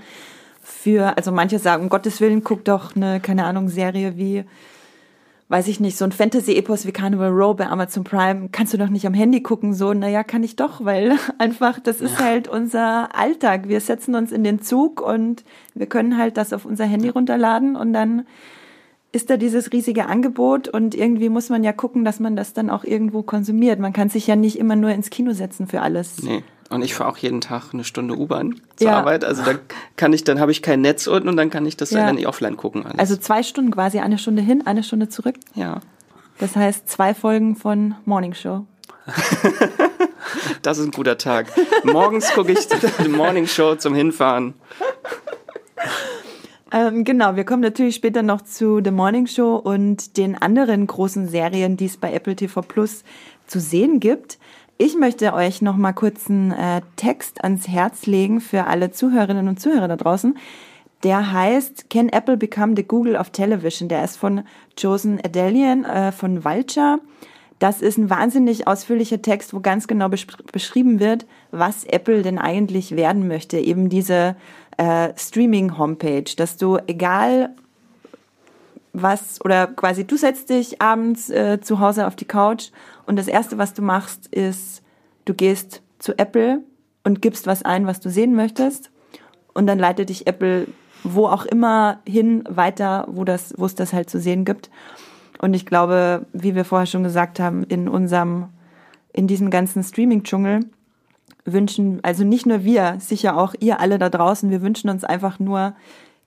Speaker 1: Für, also manche sagen, um Gottes Willen, guck doch eine, keine Ahnung, Serie wie, weiß ich nicht, so ein Fantasy-Epos wie Carnival Row bei Amazon Prime, kannst du doch nicht am Handy gucken, so, naja, kann ich doch, weil einfach, das ist ja. halt unser Alltag. Wir setzen uns in den Zug und wir können halt das auf unser Handy runterladen und dann ist da dieses riesige Angebot und irgendwie muss man ja gucken, dass man das dann auch irgendwo konsumiert. Man kann sich ja nicht immer nur ins Kino setzen für alles.
Speaker 2: Nee. Und ich fahre auch jeden Tag eine Stunde U-Bahn zur ja. Arbeit. Also da kann ich, dann habe ich kein Netz unten und dann kann ich das ja. dann offline gucken.
Speaker 1: Alles. Also zwei Stunden quasi, eine Stunde hin, eine Stunde zurück.
Speaker 2: Ja.
Speaker 1: Das heißt zwei Folgen von Morning Show.
Speaker 2: das ist ein guter Tag. Morgens gucke ich die Morning Show zum Hinfahren.
Speaker 1: Ähm, genau, wir kommen natürlich später noch zu The Morning Show und den anderen großen Serien, die es bei Apple TV Plus zu sehen gibt. Ich möchte euch noch mal kurz einen äh, Text ans Herz legen für alle Zuhörerinnen und Zuhörer da draußen. Der heißt Can Apple Become the Google of Television? Der ist von Josen Adelian äh, von Vulture. Das ist ein wahnsinnig ausführlicher Text, wo ganz genau beschrieben wird, was Apple denn eigentlich werden möchte. Eben diese äh, Streaming-Homepage, dass du egal was oder quasi du setzt dich abends äh, zu Hause auf die Couch und das erste, was du machst, ist, du gehst zu Apple und gibst was ein, was du sehen möchtest und dann leitet dich Apple wo auch immer hin weiter, wo das, wo es das halt zu sehen gibt. Und ich glaube, wie wir vorher schon gesagt haben, in unserem, in diesem ganzen Streaming-Dschungel wünschen, also nicht nur wir, sicher auch ihr alle da draußen, wir wünschen uns einfach nur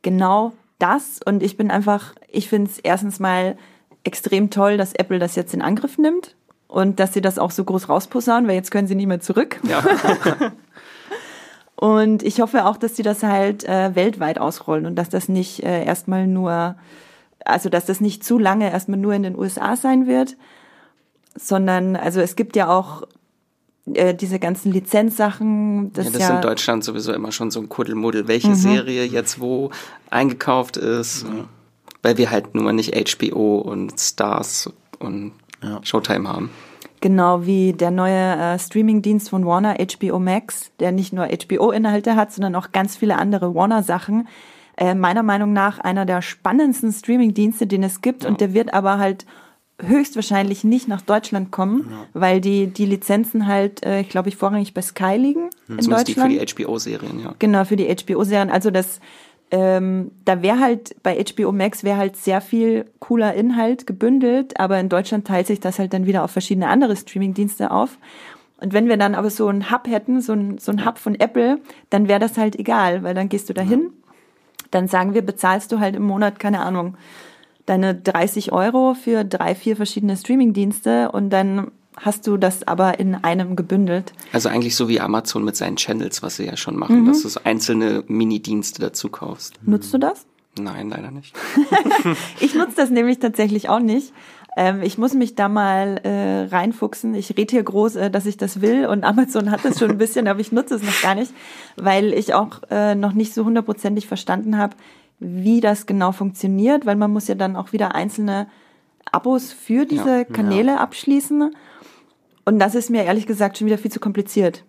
Speaker 1: genau das. Und ich bin einfach, ich finde es erstens mal extrem toll, dass Apple das jetzt in Angriff nimmt und dass sie das auch so groß rausposaunen, weil jetzt können sie nicht mehr zurück. Ja. und ich hoffe auch, dass sie das halt äh, weltweit ausrollen und dass das nicht äh, erstmal nur, also dass das nicht zu lange erstmal nur in den USA sein wird, sondern, also es gibt ja auch äh, diese ganzen Lizenzsachen.
Speaker 2: Das, ja, das ja ist in Deutschland sowieso immer schon so ein Kuddelmuddel, welche mhm. Serie jetzt wo eingekauft ist. Mhm. Weil wir halt nun mal nicht HBO und Stars und ja. Showtime haben.
Speaker 1: Genau wie der neue äh, Streamingdienst von Warner, HBO Max, der nicht nur HBO-Inhalte hat, sondern auch ganz viele andere Warner-Sachen. Äh, meiner Meinung nach einer der spannendsten Streamingdienste, den es gibt. Ja. Und der wird aber halt höchstwahrscheinlich nicht nach Deutschland kommen, ja. weil die, die Lizenzen halt, äh, ich glaube ich, vorrangig bei Sky liegen
Speaker 2: hm, in Deutschland. für die HBO-Serien, ja.
Speaker 1: Genau, für die HBO-Serien. Also das ähm, da wäre halt bei HBO Max wäre halt sehr viel cooler Inhalt gebündelt, aber in Deutschland teilt sich das halt dann wieder auf verschiedene andere Streamingdienste auf. Und wenn wir dann aber so einen Hub hätten, so ein, so ein Hub von Apple, dann wäre das halt egal, weil dann gehst du dahin, ja. dann sagen wir, bezahlst du halt im Monat, keine Ahnung, deine 30 Euro für drei, vier verschiedene Streamingdienste und dann hast du das aber in einem gebündelt.
Speaker 2: Also eigentlich so wie Amazon mit seinen Channels, was sie ja schon machen, mhm. dass du so einzelne Mini-Dienste dazu kaufst.
Speaker 1: Nutzt du das?
Speaker 2: Nein, leider nicht.
Speaker 1: ich nutze das nämlich tatsächlich auch nicht. Ähm, ich muss mich da mal äh, reinfuchsen. Ich rede hier groß, äh, dass ich das will und Amazon hat das schon ein bisschen, aber ich nutze es noch gar nicht, weil ich auch äh, noch nicht so hundertprozentig verstanden habe, wie das genau funktioniert, weil man muss ja dann auch wieder einzelne Abos für diese ja, Kanäle ja. abschließen. Und das ist mir ehrlich gesagt schon wieder viel zu kompliziert.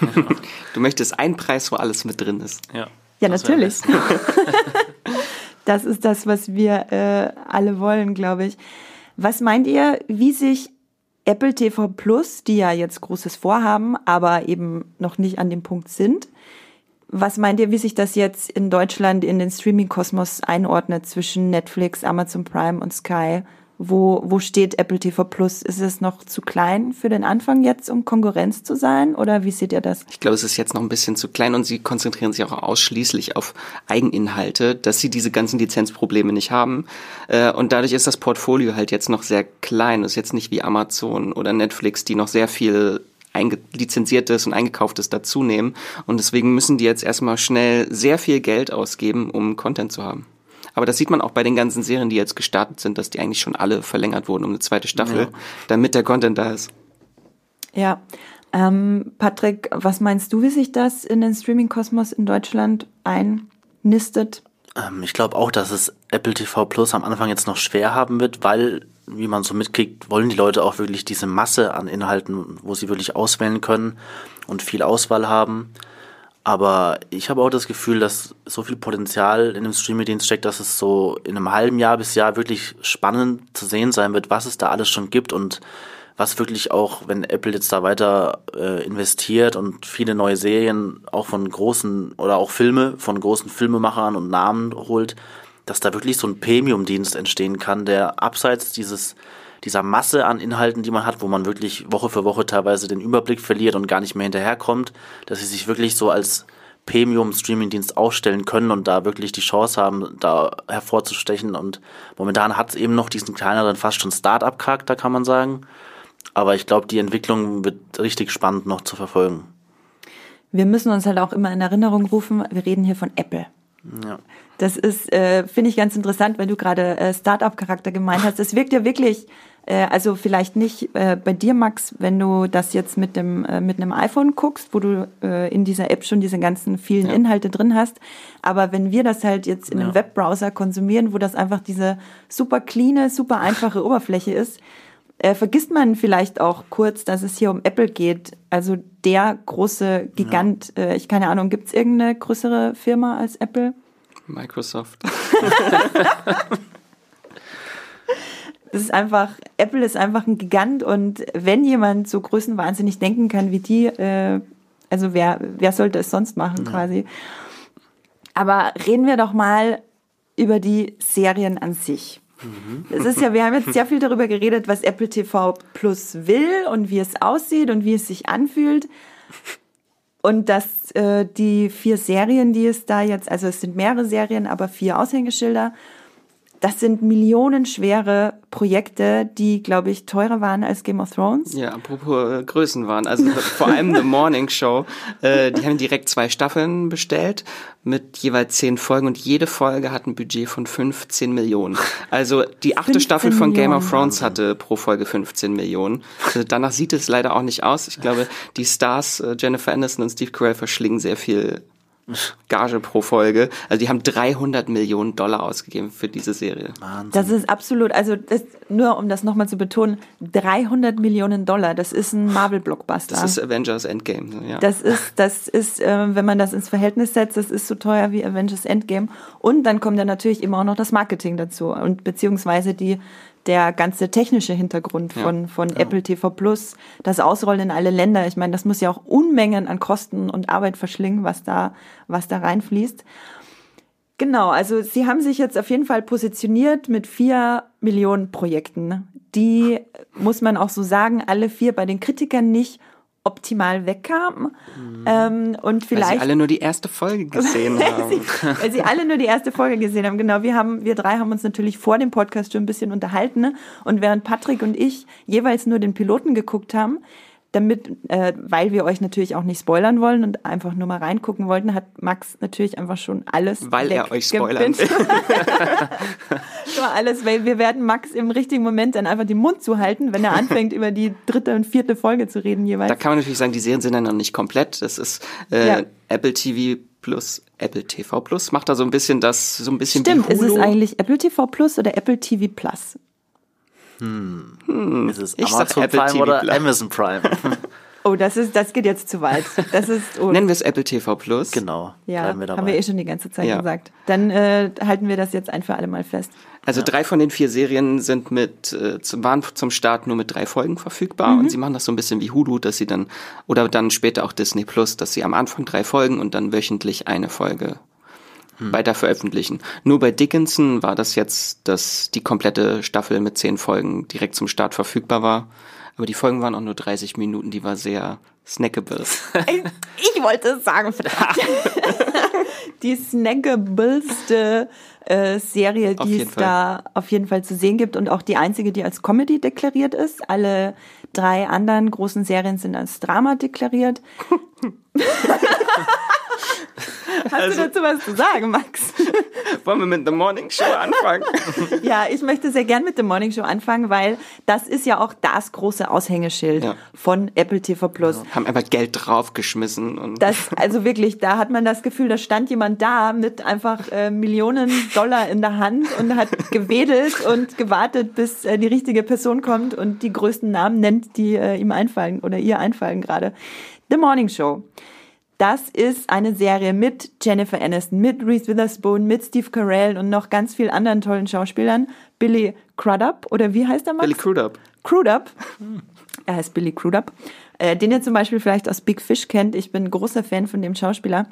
Speaker 2: Du möchtest einen Preis, wo alles mit drin ist.
Speaker 3: Ja,
Speaker 1: ja natürlich. das ist das, was wir äh, alle wollen, glaube ich. Was meint ihr, wie sich Apple TV Plus, die ja jetzt großes Vorhaben, aber eben noch nicht an dem Punkt sind, was meint ihr, wie sich das jetzt in Deutschland in den Streaming-Kosmos einordnet zwischen Netflix, Amazon Prime und Sky? Wo, wo steht Apple TV Plus? Ist es noch zu klein für den Anfang jetzt, um Konkurrenz zu sein? Oder wie seht ihr das?
Speaker 2: Ich glaube, es ist jetzt noch ein bisschen zu klein und sie konzentrieren sich auch ausschließlich auf Eigeninhalte, dass sie diese ganzen Lizenzprobleme nicht haben. Äh, und dadurch ist das Portfolio halt jetzt noch sehr klein. Ist jetzt nicht wie Amazon oder Netflix, die noch sehr viel lizenziertes und eingekauftes dazu nehmen. Und deswegen müssen die jetzt erstmal schnell sehr viel Geld ausgeben, um Content zu haben. Aber das sieht man auch bei den ganzen Serien, die jetzt gestartet sind, dass die eigentlich schon alle verlängert wurden um eine zweite Staffel, ja. damit der Content da ist.
Speaker 1: Ja. Ähm, Patrick, was meinst du, wie sich das in den Streaming-Kosmos in Deutschland einnistet?
Speaker 3: Ähm, ich glaube auch, dass es Apple TV Plus am Anfang jetzt noch schwer haben wird, weil, wie man so mitkriegt, wollen die Leute auch wirklich diese Masse an Inhalten, wo sie wirklich auswählen können und viel Auswahl haben. Aber ich habe auch das Gefühl, dass so viel Potenzial in dem Streaming-Dienst steckt, dass es so in einem halben Jahr bis Jahr wirklich spannend zu sehen sein wird, was es da alles schon gibt und was wirklich auch, wenn Apple jetzt da weiter äh, investiert und viele neue Serien auch von großen oder auch Filme von großen Filmemachern und Namen holt, dass da wirklich so ein Premium-Dienst entstehen kann, der abseits dieses dieser Masse an Inhalten, die man hat, wo man wirklich Woche für Woche teilweise den Überblick verliert und gar nicht mehr hinterherkommt, dass sie sich wirklich so als Premium-Streaming-Dienst aufstellen können und da wirklich die Chance haben, da hervorzustechen. Und momentan hat es eben noch diesen kleineren, fast schon Start-up-Charakter, kann man sagen. Aber ich glaube, die Entwicklung wird richtig spannend noch zu verfolgen.
Speaker 1: Wir müssen uns halt auch immer in Erinnerung rufen, wir reden hier von Apple. Ja. Das ist, äh, finde ich ganz interessant, weil du gerade äh, Startup-Charakter gemeint hast. Es wirkt ja wirklich äh, also vielleicht nicht äh, bei dir, Max, wenn du das jetzt mit dem äh, mit einem iPhone guckst, wo du äh, in dieser App schon diese ganzen vielen ja. Inhalte drin hast. Aber wenn wir das halt jetzt in einem Webbrowser konsumieren, wo das einfach diese super cleane, super einfache Oberfläche ist, äh, vergisst man vielleicht auch kurz, dass es hier um Apple geht. Also der große Gigant. Ja. Äh, ich keine Ahnung, gibt es irgendeine größere Firma als Apple?
Speaker 2: Microsoft.
Speaker 1: Das ist einfach, Apple ist einfach ein Gigant und wenn jemand so größenwahnsinnig denken kann wie die, äh, also wer, wer sollte es sonst machen ja. quasi? Aber reden wir doch mal über die Serien an sich. Es ist ja, wir haben jetzt sehr viel darüber geredet, was Apple TV Plus will und wie es aussieht und wie es sich anfühlt. Und dass äh, die vier Serien, die es da jetzt, also es sind mehrere Serien, aber vier Aushängeschilder, das sind millionenschwere Projekte, die, glaube ich, teurer waren als Game of Thrones.
Speaker 2: Ja, apropos äh, Größen waren. Also vor allem The Morning Show. Äh, die haben direkt zwei Staffeln bestellt mit jeweils zehn Folgen und jede Folge hat ein Budget von 15 Millionen. Also die achte Staffel von Game of Thrones hatte pro Folge 15 Millionen. Also danach sieht es leider auch nicht aus. Ich glaube, die Stars äh, Jennifer Aniston und Steve Carell verschlingen sehr viel Gage pro Folge. Also die haben 300 Millionen Dollar ausgegeben für diese Serie.
Speaker 1: Wahnsinn. Das ist absolut, also das, nur um das nochmal zu betonen, 300 Millionen Dollar, das ist ein Marvel-Blockbuster.
Speaker 2: Das ist Avengers Endgame, ja.
Speaker 1: Das ist, das ist, äh, wenn man das ins Verhältnis setzt, das ist so teuer wie Avengers Endgame. Und dann kommt ja natürlich immer auch noch das Marketing dazu und beziehungsweise die der ganze technische Hintergrund von, ja, von ja. Apple TV Plus, das Ausrollen in alle Länder. Ich meine, das muss ja auch Unmengen an Kosten und Arbeit verschlingen, was da, was da reinfließt. Genau, also sie haben sich jetzt auf jeden Fall positioniert mit vier Millionen Projekten. Die, muss man auch so sagen, alle vier bei den Kritikern nicht optimal wegkam. Ähm, und
Speaker 2: Weil sie
Speaker 1: vielleicht
Speaker 2: alle nur die erste Folge gesehen haben.
Speaker 1: sie, weil sie alle nur die erste Folge gesehen haben. Genau, wir haben, wir drei haben uns natürlich vor dem Podcast schon ein bisschen unterhalten. Ne? Und während Patrick und ich jeweils nur den Piloten geguckt haben, damit, äh, weil wir euch natürlich auch nicht spoilern wollen und einfach nur mal reingucken wollten, hat Max natürlich einfach schon alles
Speaker 2: Weil er euch spoilern
Speaker 1: schon alles, weil wir werden Max im richtigen Moment dann einfach den Mund zuhalten, wenn er anfängt, über die dritte und vierte Folge zu reden jeweils.
Speaker 2: Da kann man natürlich sagen, die Serien sind ja noch nicht komplett. Das ist äh,
Speaker 1: Ja.
Speaker 2: Apple TV Plus, Apple TV Plus macht da so ein bisschen das, so ein bisschen
Speaker 1: Stimmt, ist es eigentlich Apple TV Plus oder Apple TV Plus?
Speaker 3: Ist es
Speaker 2: Ich sag
Speaker 3: Amazon
Speaker 2: Apple
Speaker 3: Prime
Speaker 2: TV
Speaker 3: oder
Speaker 2: Plus.
Speaker 3: Amazon Prime?
Speaker 1: Oh, das ist, das geht jetzt zu weit. Das ist, oh,
Speaker 2: Nennen wir es Apple TV Plus.
Speaker 3: genau.
Speaker 1: ja,
Speaker 3: Bleiben wir dabei.
Speaker 1: haben wir eh schon die ganze Zeit
Speaker 2: Ja.
Speaker 1: gesagt. Dann äh, halten wir das jetzt ein für alle Mal fest.
Speaker 2: Also drei von den vier Serien sind mit, äh, zum, waren zum Start nur mit drei Folgen verfügbar
Speaker 1: Mhm.
Speaker 2: und sie machen das so ein bisschen wie Hulu, dass sie dann, oder dann später auch Disney Plus, dass sie am Anfang drei Folgen und dann wöchentlich eine Folge weiter veröffentlichen. Nur bei Dickinson war das jetzt, dass die komplette Staffel mit zehn Folgen direkt zum Start verfügbar war. Aber die Folgen waren auch nur 30 Minuten, die war sehr snackable.
Speaker 1: Ich wollte es sagen, verdammt. die snackabelste äh, Serie,
Speaker 2: Auf
Speaker 1: die es
Speaker 2: Fall.
Speaker 1: da auf jeden Fall zu sehen gibt und auch die einzige, die als Comedy deklariert ist. Alle drei anderen großen Serien sind als Drama deklariert. Hast
Speaker 2: Also-
Speaker 1: du dazu was zu sagen, Max?
Speaker 2: Wollen wir mit The Morning Show anfangen?
Speaker 1: Ja, ich möchte sehr gern mit dem Morning Show anfangen, weil das ist ja auch das große Aushängeschild
Speaker 2: Ja.
Speaker 1: von Apple TV Plus.
Speaker 2: Haben einfach Geld draufgeschmissen und
Speaker 1: Das, also wirklich, da hat man das Gefühl, da stand jemand da mit einfach äh, Millionen Dollar in der Hand und hat gewedelt und gewartet, bis äh, die richtige Person kommt und die größten Namen nennt, die äh, ihm einfallen oder ihr einfallen gerade. The Morning Show. Das ist eine Serie mit Jennifer Aniston, mit Reese Witherspoon, mit Steve Carell und noch ganz vielen anderen tollen Schauspielern. Billy Crudup, oder wie heißt er, Max?
Speaker 2: Billy Crudup.
Speaker 1: Crudup. Er heißt Billy Crudup. Äh, den ihr zum Beispiel vielleicht aus Big Fish kennt. Ich bin ein großer Fan von dem Schauspieler.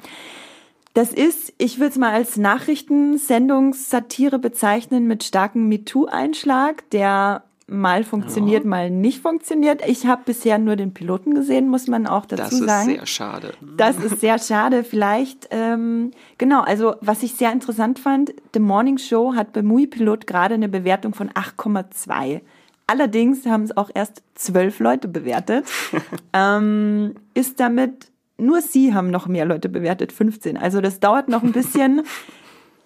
Speaker 1: Das ist, ich würde es mal als Nachrichtensendungssatire bezeichnen mit starkem MeToo-Einschlag, der mal funktioniert, mal nicht funktioniert. Ich habe bisher nur den Piloten gesehen, muss man auch dazu
Speaker 2: Das ist
Speaker 1: sagen.
Speaker 2: sehr schade.
Speaker 1: Das ist sehr schade. Vielleicht, ähm, genau, also was ich sehr interessant fand, The Morning Show hat bei Mui Pilot gerade eine Bewertung von 8,2. Allerdings haben es auch erst zwölf Leute bewertet. ähm, ist damit, nur sie haben noch mehr Leute bewertet, 15. Also das dauert noch ein bisschen.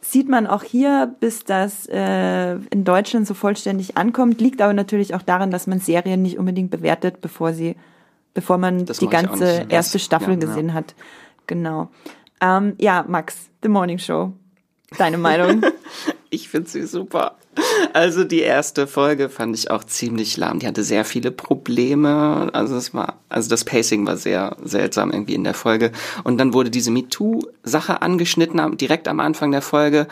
Speaker 1: Sieht man auch hier, bis das äh, in Deutschland so vollständig ankommt. Liegt aber natürlich auch daran, dass man Serien nicht unbedingt bewertet, bevor sie, bevor man
Speaker 2: Das
Speaker 1: die ganze erste Staffel
Speaker 2: ja, ja.
Speaker 1: gesehen hat. Genau. Ähm, ja, Max, The Morning Show. Deine Meinung?
Speaker 2: Ich finde sie super. Also die erste Folge fand ich auch ziemlich lahm. Die hatte sehr viele Probleme. Also es war, also das Pacing war sehr seltsam irgendwie in der Folge. Und dann wurde diese MeToo-Sache angeschnitten direkt am Anfang der Folge.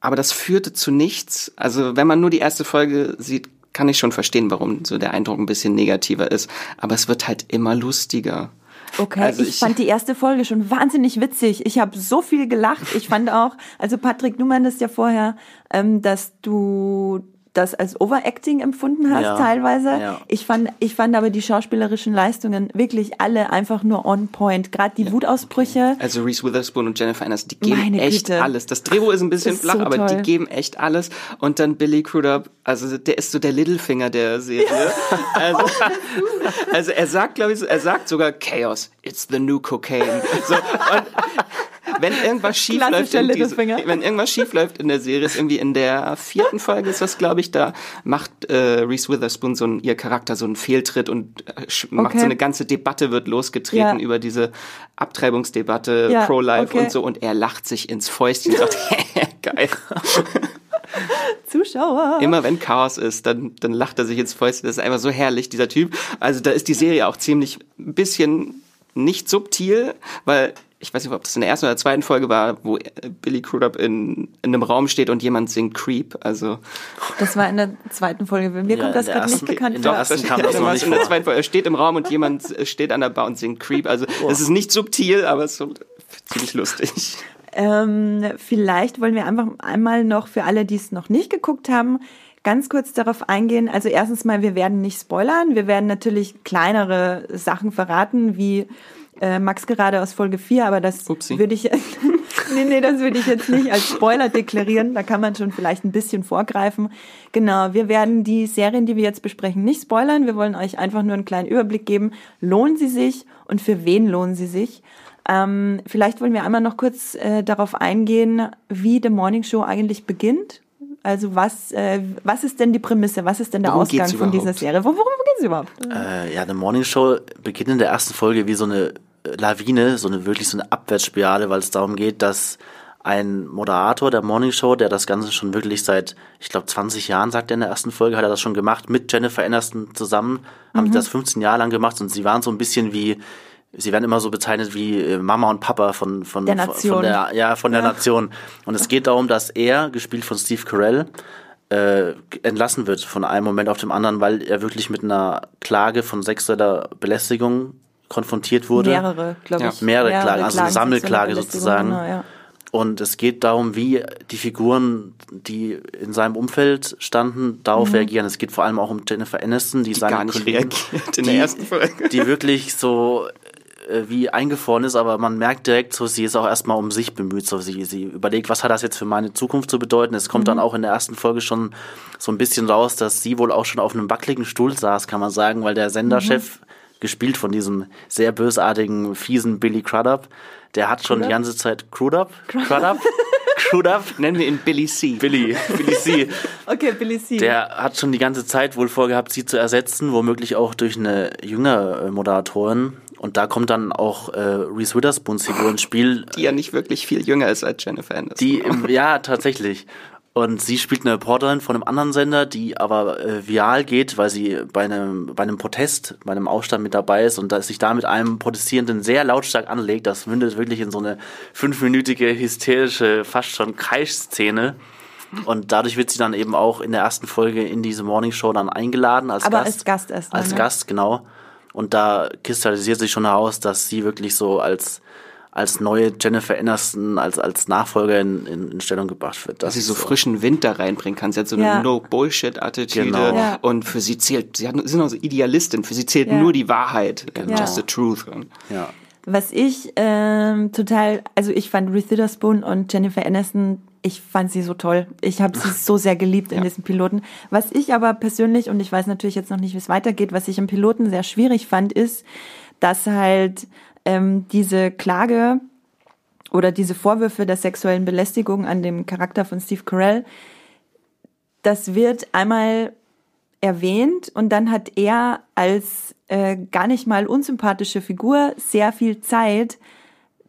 Speaker 2: Aber das führte zu nichts. Also wenn man nur die erste Folge sieht, kann ich schon verstehen, warum so der Eindruck ein bisschen negativer ist. Aber es wird halt immer lustiger.
Speaker 1: Okay,
Speaker 2: Also
Speaker 1: ich,
Speaker 2: ich-
Speaker 1: fand die erste Folge schon wahnsinnig witzig. Ich habe so viel gelacht. Ich fand auch, also Patrick, du meintest ja vorher, ähm, dass du das als Overacting empfunden hast
Speaker 3: Ja,
Speaker 1: teilweise.
Speaker 3: ja.
Speaker 1: Ich fand, ich fand aber die schauspielerischen Leistungen wirklich alle einfach nur on point. Gerade die Wutausbrüche.
Speaker 2: Also Reese Witherspoon und Jennifer Aniston, die geben
Speaker 1: Meine
Speaker 2: echt
Speaker 1: Güte.
Speaker 2: alles. Das Drehbuch ist ein bisschen
Speaker 1: Ist
Speaker 2: flach,
Speaker 1: so
Speaker 2: aber die
Speaker 1: toll.
Speaker 2: geben echt alles. Und dann Billy Crudup, also der ist so der Littlefinger der Serie. Also, also er sagt, glaube ich, er sagt sogar Chaos, it's the new cocaine. So, und wenn irgendwas schief läuft in diese, wenn irgendwas schief läuft in der Serie, ist irgendwie in der vierten Folge ist das, glaube ich, da macht äh, Reese Witherspoon so ein, ihr Charakter so einen Fehltritt und äh, macht
Speaker 1: Okay.
Speaker 2: so eine ganze Debatte wird losgetreten
Speaker 1: Ja.
Speaker 2: über diese Abtreibungsdebatte,
Speaker 1: Ja,
Speaker 2: Pro-Life
Speaker 1: okay.
Speaker 2: und so und er lacht sich ins Fäustchen und sagt, geil.
Speaker 1: Zuschauer.
Speaker 2: Immer wenn Chaos ist, dann, dann lacht er sich ins Fäustchen. Das ist einfach so herrlich, dieser Typ. Also da ist die Serie auch ziemlich ein bisschen nicht subtil, weil ich weiß nicht, ob das in der ersten oder zweiten Folge war, wo äh, Billy Crudup in, in einem Raum steht und jemand singt Creep. Also
Speaker 1: Das war in der zweiten Folge. Mir
Speaker 3: Ja,
Speaker 1: kommt das
Speaker 3: in der
Speaker 1: gerade nicht bekannt
Speaker 3: in
Speaker 1: vor.
Speaker 3: der ersten kam das noch nicht
Speaker 2: in der zweiten Folge. Er steht im Raum und jemand äh, steht an der Bar und singt Creep. Also es ist nicht subtil, aber es ist so ziemlich lustig.
Speaker 1: Ähm, vielleicht wollen wir einfach einmal noch für alle, die es noch nicht geguckt haben, ganz kurz darauf eingehen. Also erstens mal, wir werden nicht spoilern. Wir werden natürlich kleinere Sachen verraten, wie äh, Max gerade aus Folge 4, aber das
Speaker 2: Upsi.
Speaker 1: würde ich nee, nee, das würde ich jetzt nicht als Spoiler deklarieren. Da kann man schon vielleicht ein bisschen vorgreifen. Genau, wir werden die Serien, die wir jetzt besprechen, nicht spoilern. Wir wollen euch einfach nur einen kleinen Überblick geben. Lohnen sie sich und für wen lohnen sie sich? Ähm, vielleicht wollen wir einmal noch kurz äh, darauf eingehen, wie The Morning Show eigentlich beginnt. Also was, äh, was ist denn die Prämisse? Was ist denn der
Speaker 2: Worum
Speaker 1: Ausgang von dieser? Serie? Wo, worum geht es überhaupt?
Speaker 3: Äh, ja, The Morning Show beginnt in der ersten Folge wie so eine äh, Lawine, so eine wirklich so eine Abwärtsspirale, weil es darum geht, dass ein Moderator der Morning Show, der das Ganze schon wirklich seit, ich glaube, 20 Jahren, sagt er in der ersten Folge, hat er das schon gemacht, mit Jennifer Aniston zusammen, haben
Speaker 1: Mhm.
Speaker 3: die das 15 Jahre lang gemacht und sie waren so ein bisschen wie, sie werden immer so bezeichnet wie äh, Mama und Papa von, von,
Speaker 1: Der
Speaker 3: von,
Speaker 1: Nation.
Speaker 3: von der, ja, von der Nation. Und es geht darum, dass er, gespielt von Steve Carell, äh, entlassen wird von einem Moment auf dem anderen, weil er wirklich mit einer Klage von sexueller Belästigung konfrontiert wurde.
Speaker 1: Mehrere, glaube
Speaker 2: Ja.
Speaker 1: ich.
Speaker 3: Mehrere Klagen, also eine Sammelklage sozusagen.
Speaker 1: Genau, ja.
Speaker 3: Und es geht darum, wie die Figuren, die in seinem Umfeld standen, darauf
Speaker 1: Mhm.
Speaker 3: reagieren. Es geht vor allem auch um Jennifer Aniston, die,
Speaker 2: Die
Speaker 3: seine
Speaker 2: gar nicht
Speaker 3: Kollegen-
Speaker 2: reagiert in
Speaker 3: die,
Speaker 2: der ersten Folge.
Speaker 3: die wirklich so wie eingefroren ist, aber man merkt direkt so, sie ist auch erstmal um sich bemüht. So, sie, sie überlegt, was hat das jetzt für meine Zukunft zu bedeuten. Es kommt dann auch in der ersten Folge schon so ein bisschen raus, dass sie wohl auch schon auf einem wackeligen Stuhl saß, kann man sagen, weil der Senderchef, gespielt von diesem sehr bösartigen, fiesen Billy Crudup, der hat schon die ganze Zeit Crudup? Crudup? Crudup?
Speaker 2: Nennen wir ihn Billy C.
Speaker 3: Billy, Billy C.
Speaker 1: Okay, Billy C.
Speaker 3: Der hat schon die ganze Zeit wohl vorgehabt, sie zu ersetzen, womöglich auch durch eine jüngere äh, Moderatorin. Und da kommt dann auch äh, Reese Witherspoons Figur ins Spiel,
Speaker 2: die ja nicht wirklich viel jünger ist als Jennifer Aniston.
Speaker 3: die im, ja tatsächlich. Und sie spielt eine Reporterin von einem anderen Sender, die aber äh, viral geht, weil sie bei einem, bei einem Protest, bei einem Aufstand mit dabei ist und dass sich da mit einem Protestierenden sehr lautstark anlegt. Das mündet wirklich in so eine fünfminütige, hysterische, fast schon Kreischszene. Und dadurch wird sie dann eben auch in der ersten Folge in diese Morning Show dann eingeladen als
Speaker 1: Aber
Speaker 3: Gast.
Speaker 1: als Gast erstmal,
Speaker 3: Als
Speaker 1: ne?
Speaker 3: Gast, genau. Und da kristallisiert sich schon heraus, dass sie wirklich so als, als neue Jennifer Aniston, als, als Nachfolgerin in, in Stellung gebracht wird.
Speaker 2: dass sie
Speaker 3: ist
Speaker 2: so frischen Wind da reinbringen kann. Sie hat so eine
Speaker 1: Ja.
Speaker 2: No-Bullshit-Attitüde
Speaker 3: Genau.
Speaker 1: Ja.
Speaker 2: und für sie zählt, sie hat, sie ist noch so Idealistin, für sie zählt
Speaker 1: Ja.
Speaker 2: nur die Wahrheit,
Speaker 1: Ja.
Speaker 2: just the truth.
Speaker 3: Ja.
Speaker 1: Was ich ähm, total, also ich fand Reese Witherspoon und Jennifer Aniston, ich fand sie so toll. Ich habe sie so sehr geliebt in
Speaker 2: Ja.
Speaker 1: diesem Piloten. Was ich aber persönlich, und ich weiß natürlich jetzt noch nicht, wie es weitergeht, was ich im Piloten sehr schwierig fand, ist, dass halt ähm, diese Klage oder diese Vorwürfe der sexuellen Belästigung an dem Charakter von Steve Carell, das wird einmal erwähnt und dann hat er als äh, gar nicht mal unsympathische Figur sehr viel Zeit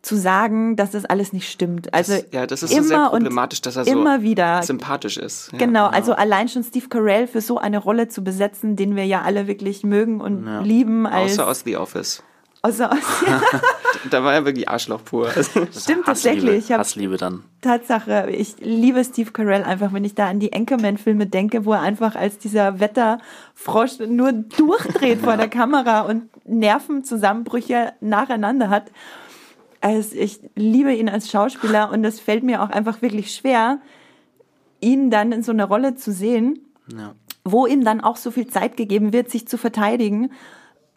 Speaker 1: zu sagen, dass das alles nicht stimmt. Also
Speaker 2: Das, ja, das ist
Speaker 1: immer
Speaker 2: so sehr
Speaker 1: und
Speaker 2: problematisch, dass er so
Speaker 1: immer wieder
Speaker 2: sympathisch ist. Ja.
Speaker 1: Genau, also allein schon Steve Carell für so eine Rolle zu besetzen, den wir ja alle wirklich mögen und lieben als
Speaker 2: Außer aus The Office.
Speaker 1: außer aus
Speaker 2: Da war er wirklich Arschloch pur.
Speaker 1: Stimmt
Speaker 3: Hassliebe,
Speaker 1: tatsächlich. Ich hab-
Speaker 3: Hassliebe dann.
Speaker 1: Tatsache, ich liebe Steve Carell einfach, wenn ich da an die Anchorman-Filme denke, wo er einfach als dieser Wetterfrosch nur durchdreht vor der Kamera und Nervenzusammenbrüche nacheinander hat. Also ich liebe ihn als Schauspieler und es fällt mir auch einfach wirklich schwer, ihn dann in so einer Rolle zu sehen,
Speaker 3: Ja.
Speaker 1: wo ihm dann auch so viel Zeit gegeben wird, sich zu verteidigen,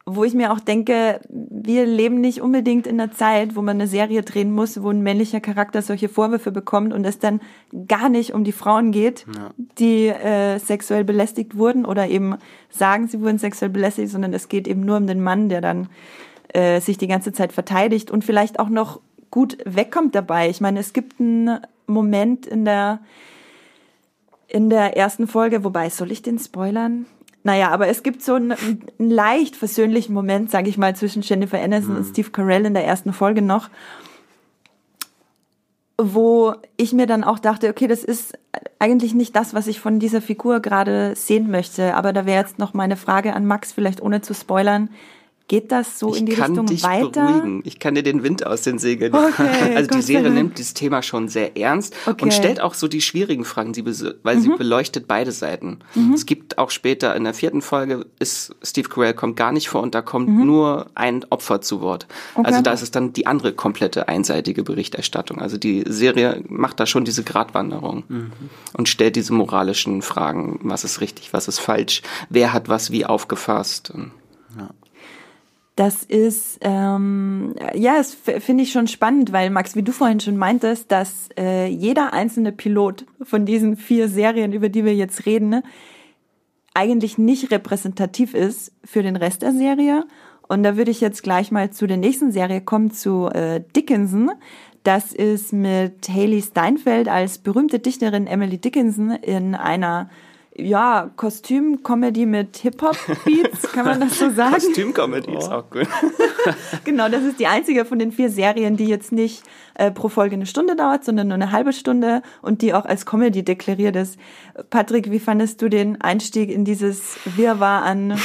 Speaker 1: wo ich mir auch denke, wir leben nicht unbedingt in einer Zeit, wo man eine Serie drehen muss, wo ein männlicher Charakter solche Vorwürfe bekommt und es dann gar nicht um die Frauen geht, die äh, sexuell belästigt wurden oder eben sagen, sie wurden sexuell belästigt, sondern es geht eben nur um den Mann, der dann äh, sich die ganze Zeit verteidigt und vielleicht auch noch gut wegkommt dabei. Ich meine, es gibt einen Moment in der in der ersten Folge, wobei soll ich den spoilern? Naja, aber es gibt so einen, einen leicht versöhnlichen Moment, sage ich mal, zwischen Jennifer Aniston und Steve Carell in der ersten Folge noch, wo ich mir dann auch dachte, okay, das ist eigentlich nicht das, was ich von dieser Figur gerade sehen möchte. Aber da wäre jetzt noch meine Frage an Max, vielleicht ohne zu spoilern. Geht das so
Speaker 2: ich
Speaker 1: in die
Speaker 2: kann
Speaker 1: Richtung
Speaker 2: dich
Speaker 1: weiter?
Speaker 2: Beruhigen. Ich kann dir den Wind aus den Segeln.
Speaker 1: Okay,
Speaker 2: also die Serie nimmt dieses Thema schon sehr ernst
Speaker 1: Okay.
Speaker 2: und stellt auch so die schwierigen Fragen, weil
Speaker 1: Mhm.
Speaker 2: sie beleuchtet beide Seiten. Es gibt auch später in der vierten Folge ist Steve Carell kommt gar nicht vor und da kommt nur ein Opfer zu Wort.
Speaker 1: Mhm. Okay.
Speaker 2: Also da ist es dann die andere komplette einseitige Berichterstattung. Also die Serie macht da schon diese Gratwanderung
Speaker 1: Mhm.
Speaker 2: und stellt diese moralischen Fragen, was ist richtig, was ist falsch, wer hat was wie aufgefasst. Und
Speaker 1: Das ist, ähm, ja, das finde ich schon spannend, weil Max, wie du vorhin schon meintest, dass äh, jeder einzelne Pilot von diesen vier Serien, über die wir jetzt reden, ne, eigentlich nicht repräsentativ ist für den Rest der Serie. Und da würde ich jetzt gleich mal zu der nächsten Serie kommen, zu äh, Dickinson. Das ist mit Haley Steinfeld als berühmte Dichterin Emily Dickinson in einer ja, Kostüm-Comedy mit Hip-Hop-Beats, kann man das so sagen?
Speaker 2: Kostümcomedy ist auch gut.
Speaker 1: Genau, das ist die einzige von den vier Serien, die jetzt nicht äh, pro Folge eine Stunde dauert, sondern nur eine halbe Stunde und die auch als Comedy deklariert ist. Patrick, wie fandest du den Einstieg in dieses Wirrwarr an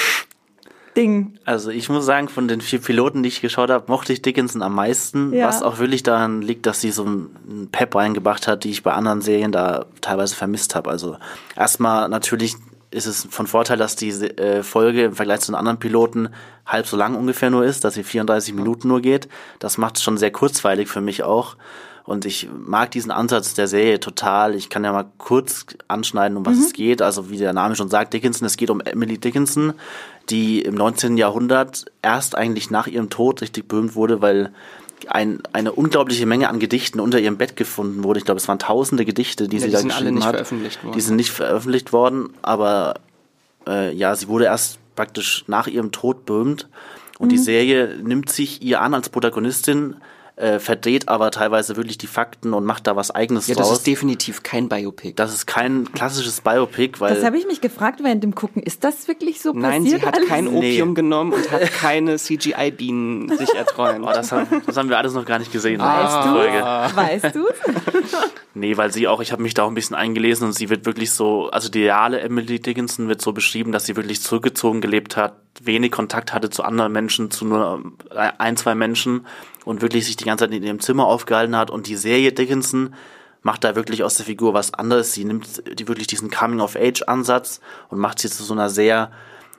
Speaker 1: Ding?
Speaker 3: Also ich muss sagen, von den vier Piloten, die ich geschaut habe, mochte ich Dickinson am meisten,
Speaker 1: Ja.
Speaker 3: was auch wirklich daran liegt, dass sie so einen Pep reingebracht hat, die ich bei anderen Serien da teilweise vermisst habe. Also erstmal natürlich ist es von Vorteil, dass die äh, Folge im Vergleich zu den anderen Piloten halb so lang ungefähr nur ist, dass sie 34 Minuten nur geht. Das macht es schon sehr kurzweilig für mich auch. Und ich mag diesen Ansatz der Serie total. Ich kann ja mal kurz anschneiden, um was es geht. Also wie der Name schon sagt, Dickinson, es geht um Emily Dickinson, die im 19. Jahrhundert erst eigentlich nach ihrem Tod richtig berühmt wurde, weil ein, eine unglaubliche Menge an Gedichten unter ihrem Bett gefunden wurde. Ich glaube, es waren tausende Gedichte, die
Speaker 2: Ja,
Speaker 3: sie
Speaker 2: die
Speaker 3: da geschrieben
Speaker 2: nicht
Speaker 3: hat.
Speaker 2: veröffentlicht worden.
Speaker 3: Die sind nicht veröffentlicht worden, aber äh, ja, sie wurde erst praktisch nach ihrem Tod berühmt. Und die Serie nimmt sich ihr an als Protagonistin, äh, verdreht aber teilweise wirklich die Fakten und macht da was Eigenes
Speaker 2: Ja, das
Speaker 3: draus.
Speaker 2: ist definitiv kein Biopic.
Speaker 3: das ist kein klassisches Biopic, weil
Speaker 1: Das habe ich mich gefragt während dem Gucken. Ist das wirklich so
Speaker 2: Nein,
Speaker 1: passiert?
Speaker 2: sie hat
Speaker 1: alles?
Speaker 2: kein
Speaker 3: Nee.
Speaker 2: Opium genommen und hat keine CGI-Bienen sich erträumt.
Speaker 3: oh, das, haben, das haben wir alles noch gar nicht gesehen.
Speaker 1: Weißt
Speaker 3: in der Folge.
Speaker 1: du? Weißt du?
Speaker 3: Nee, weil sie auch, ich habe mich da auch ein bisschen eingelesen und sie wird wirklich so, also die reale Emily Dickinson wird so beschrieben, dass sie wirklich zurückgezogen gelebt hat, wenig Kontakt hatte zu anderen Menschen, zu nur ein, zwei Menschen und wirklich sich die ganze Zeit in ihrem Zimmer aufgehalten hat und die Serie Dickinson macht da wirklich aus der Figur was anderes. Sie nimmt die wirklich diesen Coming-of-Age-Ansatz und macht sie zu so einer sehr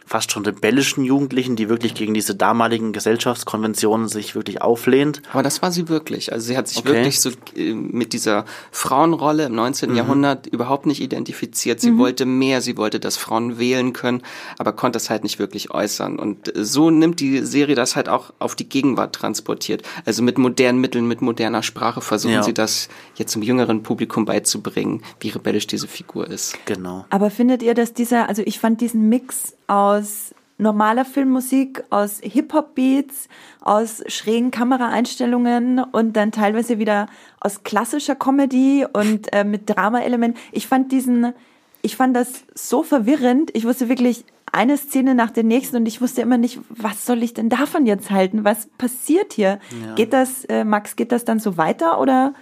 Speaker 3: fast schon rebellischen Jugendlichen, die wirklich gegen diese damaligen Gesellschaftskonventionen sich wirklich auflehnt.
Speaker 2: Aber das war sie wirklich. Also sie hat sich
Speaker 3: Okay.
Speaker 2: wirklich so äh, mit dieser Frauenrolle im 19. Jahrhundert überhaupt nicht identifiziert. Sie wollte mehr, sie wollte, dass Frauen wählen können, aber konnte es halt nicht wirklich äußern. Und äh, so nimmt die Serie das halt auch auf die Gegenwart transportiert. Also mit modernen Mitteln, mit moderner Sprache versuchen
Speaker 3: Ja.
Speaker 2: sie das jetzt zum jüngeren Publikum beizubringen, wie rebellisch diese Figur ist.
Speaker 3: Genau.
Speaker 1: Aber findet ihr, dass dieser, also ich fand diesen Mix aus normaler Filmmusik, aus Hip-Hop-Beats, aus schrägen Kameraeinstellungen und dann teilweise wieder aus klassischer Comedy und äh, mit Drama-Elementen. Ich fand diesen, ich fand das so verwirrend. Ich wusste wirklich eine Szene nach der nächsten und ich wusste immer nicht, was soll ich denn davon jetzt halten? Was passiert hier? Geht das, äh, Max, geht das dann so weiter oder?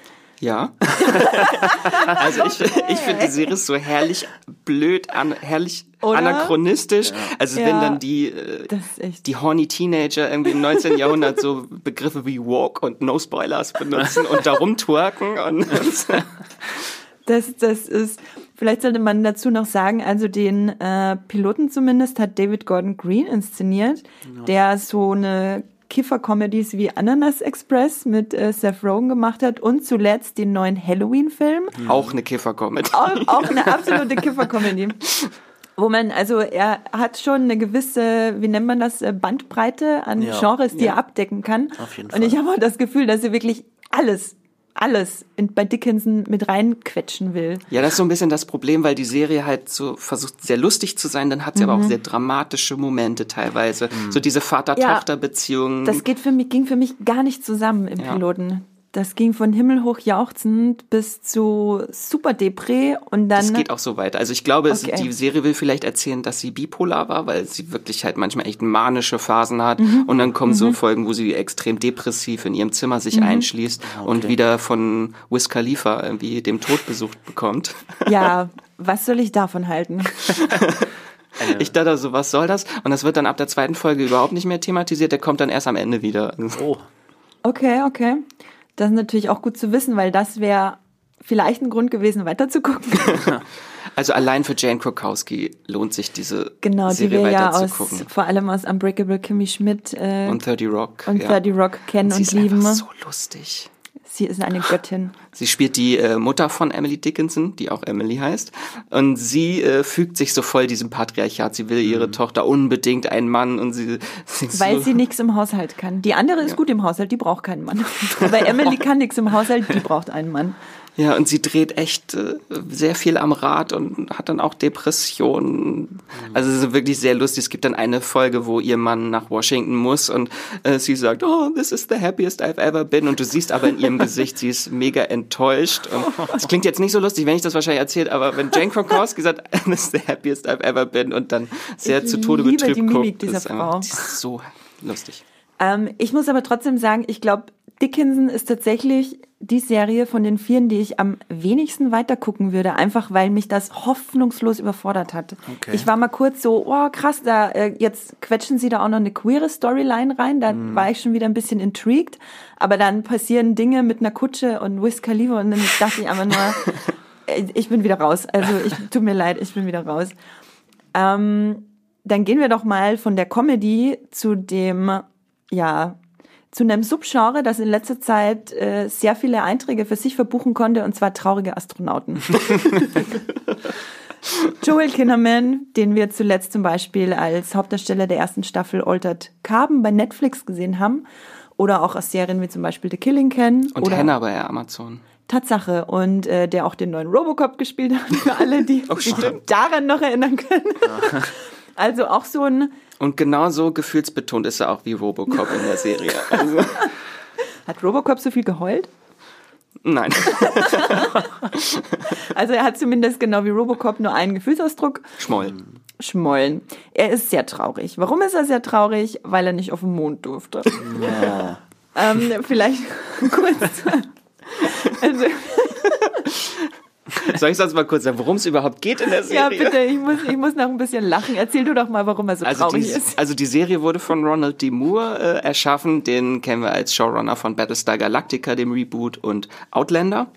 Speaker 2: Ja. also ich, ich finde die Serie so herrlich blöd, an, herrlich
Speaker 1: Oder?
Speaker 2: anachronistisch. Also
Speaker 1: Ja.
Speaker 2: wenn dann die, äh, die horny Teenager irgendwie im 19. Jahrhundert so Begriffe wie Walk und No Spoilers benutzen und darum twerken und
Speaker 1: Das, das ist, vielleicht sollte man dazu noch sagen, also den äh, Piloten zumindest hat David Gordon Green inszeniert, der so eine Kiffer-Comedies wie Ananas Express mit äh, Seth Rogen gemacht hat und zuletzt den neuen Halloween-Film.
Speaker 2: auch eine Kiffer-Comedy.
Speaker 1: Auch, auch eine absolute Kiffer-Comedy. Wo man, also er hat schon eine gewisse, wie nennt man das, äh, Bandbreite an
Speaker 3: Ja.
Speaker 1: Genres, die
Speaker 2: Ja.
Speaker 1: er abdecken kann.
Speaker 3: Auf jeden
Speaker 1: Und ich
Speaker 3: Fall.
Speaker 1: habe auch das Gefühl, dass er wirklich alles, alles in, bei Dickinson mit reinquetschen will.
Speaker 2: Ja, das ist so ein bisschen das Problem, weil die Serie halt so versucht, sehr lustig zu sein, dann hat sie aber
Speaker 1: Mhm.
Speaker 2: auch sehr dramatische Momente teilweise. So diese Vater-Tochter-Beziehung.
Speaker 1: Das geht für mich, ging für mich gar nicht zusammen im
Speaker 2: Ja.
Speaker 1: Piloten. Das ging von himmelhoch jauchzend bis zu super Depré und dann.
Speaker 2: Das geht auch so weiter. Also ich glaube, es,
Speaker 1: Okay.
Speaker 2: die Serie will vielleicht erzählen, dass sie bipolar war, weil sie wirklich halt manchmal echt manische Phasen hat.
Speaker 1: Mhm.
Speaker 2: Und dann kommen so Folgen, wo sie extrem depressiv in ihrem Zimmer sich
Speaker 1: Mhm.
Speaker 2: einschließt und wieder von Wiz Khalifa irgendwie dem Tod besucht bekommt.
Speaker 1: Ja, was soll ich davon halten?
Speaker 2: ich dachte so, was soll das? Und das wird dann ab der zweiten Folge überhaupt nicht mehr thematisiert. Der kommt dann erst am Ende wieder.
Speaker 3: Oh.
Speaker 1: Okay, okay. Das ist natürlich auch gut zu wissen, weil das wäre vielleicht ein Grund gewesen, weiterzugucken.
Speaker 2: Also allein für Jane Krakowski lohnt sich diese
Speaker 1: genau, die
Speaker 2: Serie
Speaker 1: wir ja aus,
Speaker 2: weiterzugucken.
Speaker 1: vor allem aus Unbreakable Kimmy Schmidt äh,
Speaker 2: Und 30 Rock.
Speaker 1: und
Speaker 2: ja.
Speaker 1: 30 Rock kennen
Speaker 2: Sie
Speaker 1: und
Speaker 2: ist
Speaker 1: lieben.
Speaker 2: einfach so lustig.
Speaker 1: Sie ist eine Göttin.
Speaker 2: Sie spielt die äh, Mutter von Emily Dickinson, die auch Emily heißt. Und sie äh, fügt sich so voll diesem Patriarchat. Sie will ihre Tochter unbedingt einen Mann und sie, sie
Speaker 1: Weil
Speaker 2: so,
Speaker 1: sie nichts im Haushalt kann. Die andere ist gut im Haushalt, die braucht keinen Mann. Aber Emily kann nichts im Haushalt, die braucht einen Mann.
Speaker 2: Ja, und sie dreht echt äh, sehr viel am Rad und hat dann auch Depressionen. Also es ist wirklich sehr lustig. Es gibt dann eine Folge, wo ihr Mann nach Washington muss und äh, sie sagt, oh, this is the happiest I've ever been. Und du siehst aber in ihrem Gesicht, sie ist mega enttäuscht. Und es klingt jetzt nicht so lustig, wenn ich das wahrscheinlich erzählt, aber wenn Jane Krakowski sagt, this is the happiest I've ever been und dann sehr
Speaker 1: Ich
Speaker 2: zu Tode betrübt guckt, ist einfach- ist so lustig.
Speaker 1: Ähm, ich muss aber trotzdem sagen, ich glaube, Dickinson ist tatsächlich die Serie von den vieren, die ich am wenigsten weitergucken würde, einfach weil mich das hoffnungslos überfordert hat.
Speaker 3: Okay.
Speaker 1: Ich war mal kurz so, oh krass, da äh, jetzt quetschen sie da auch noch eine queere Storyline rein, da war ich schon wieder ein bisschen intrigued, aber dann passieren Dinge mit einer Kutsche und Wiz Khalifa und dann dachte ich einfach nur, äh, ich bin wieder raus. Also ich tut mir leid, ich bin wieder raus. Ähm, dann gehen wir doch mal von der Comedy zu dem, ja, zu einem Subgenre, das in letzter Zeit äh, sehr viele Einträge für sich verbuchen konnte, und zwar traurige Astronauten. Joel Kinnaman, den wir zuletzt zum Beispiel als Hauptdarsteller der ersten Staffel Altered Carbon bei Netflix gesehen haben, oder auch aus Serien wie zum Beispiel The Killing kennen.
Speaker 2: Und
Speaker 1: oder
Speaker 2: Hannah bei Amazon.
Speaker 1: Tatsache. Und äh, der auch den neuen Robocop gespielt hat, für alle, die sich daran noch erinnern können. Also auch so ein,
Speaker 2: Und genauso gefühlsbetont ist er auch wie Robocop in der Serie. Also,
Speaker 1: hat Robocop so viel geheult?
Speaker 2: nein.
Speaker 1: Also er hat zumindest genau wie Robocop nur einen Gefühlsausdruck,
Speaker 2: Schmoll.
Speaker 1: Schmollen. Er ist sehr traurig. Warum ist er sehr traurig? Weil er nicht auf den Mond durfte. ähm, vielleicht kurz. Also,
Speaker 2: Soll ich sonst mal kurz sagen, worum es überhaupt geht in der
Speaker 1: ja,
Speaker 2: Serie?
Speaker 1: bitte, ich muss, ich muss noch ein bisschen lachen. Erzähl du doch mal, warum er so
Speaker 2: Also
Speaker 1: traurig
Speaker 2: die,
Speaker 1: ist.
Speaker 2: also die Serie wurde von Ronald D. Moore äh, erschaffen. Den kennen wir als Showrunner von Battlestar Galactica, dem Reboot und Outlander.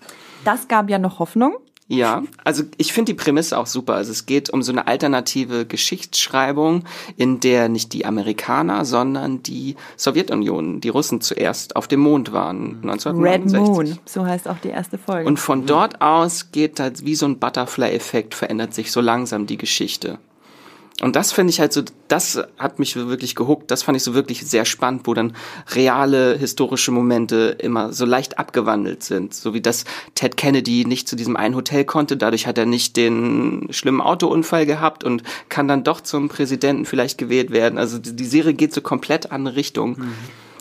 Speaker 1: Das gab ja noch Hoffnung.
Speaker 2: Ja, also ich finde die Prämisse auch super. Also es geht um so eine alternative Geschichtsschreibung, in der nicht die Amerikaner, sondern die Sowjetunion, die Russen zuerst auf dem Mond waren,
Speaker 1: Red
Speaker 2: 1969.
Speaker 1: Moon, so heißt auch die erste Folge.
Speaker 2: Und von dort aus geht halt wie so ein Butterfly-Effekt, verändert sich so langsam die Geschichte. Und das finde ich halt so, das hat mich wirklich gehuckt. Das fand ich so wirklich sehr spannend, wo dann reale historische Momente immer so leicht abgewandelt sind. So wie dass Ted Kennedy nicht zu diesem einen Hotel konnte, dadurch hat er nicht den schlimmen Autounfall gehabt und kann dann doch zum Präsidenten vielleicht gewählt werden. Also die, Serie geht so komplett andere Richtung.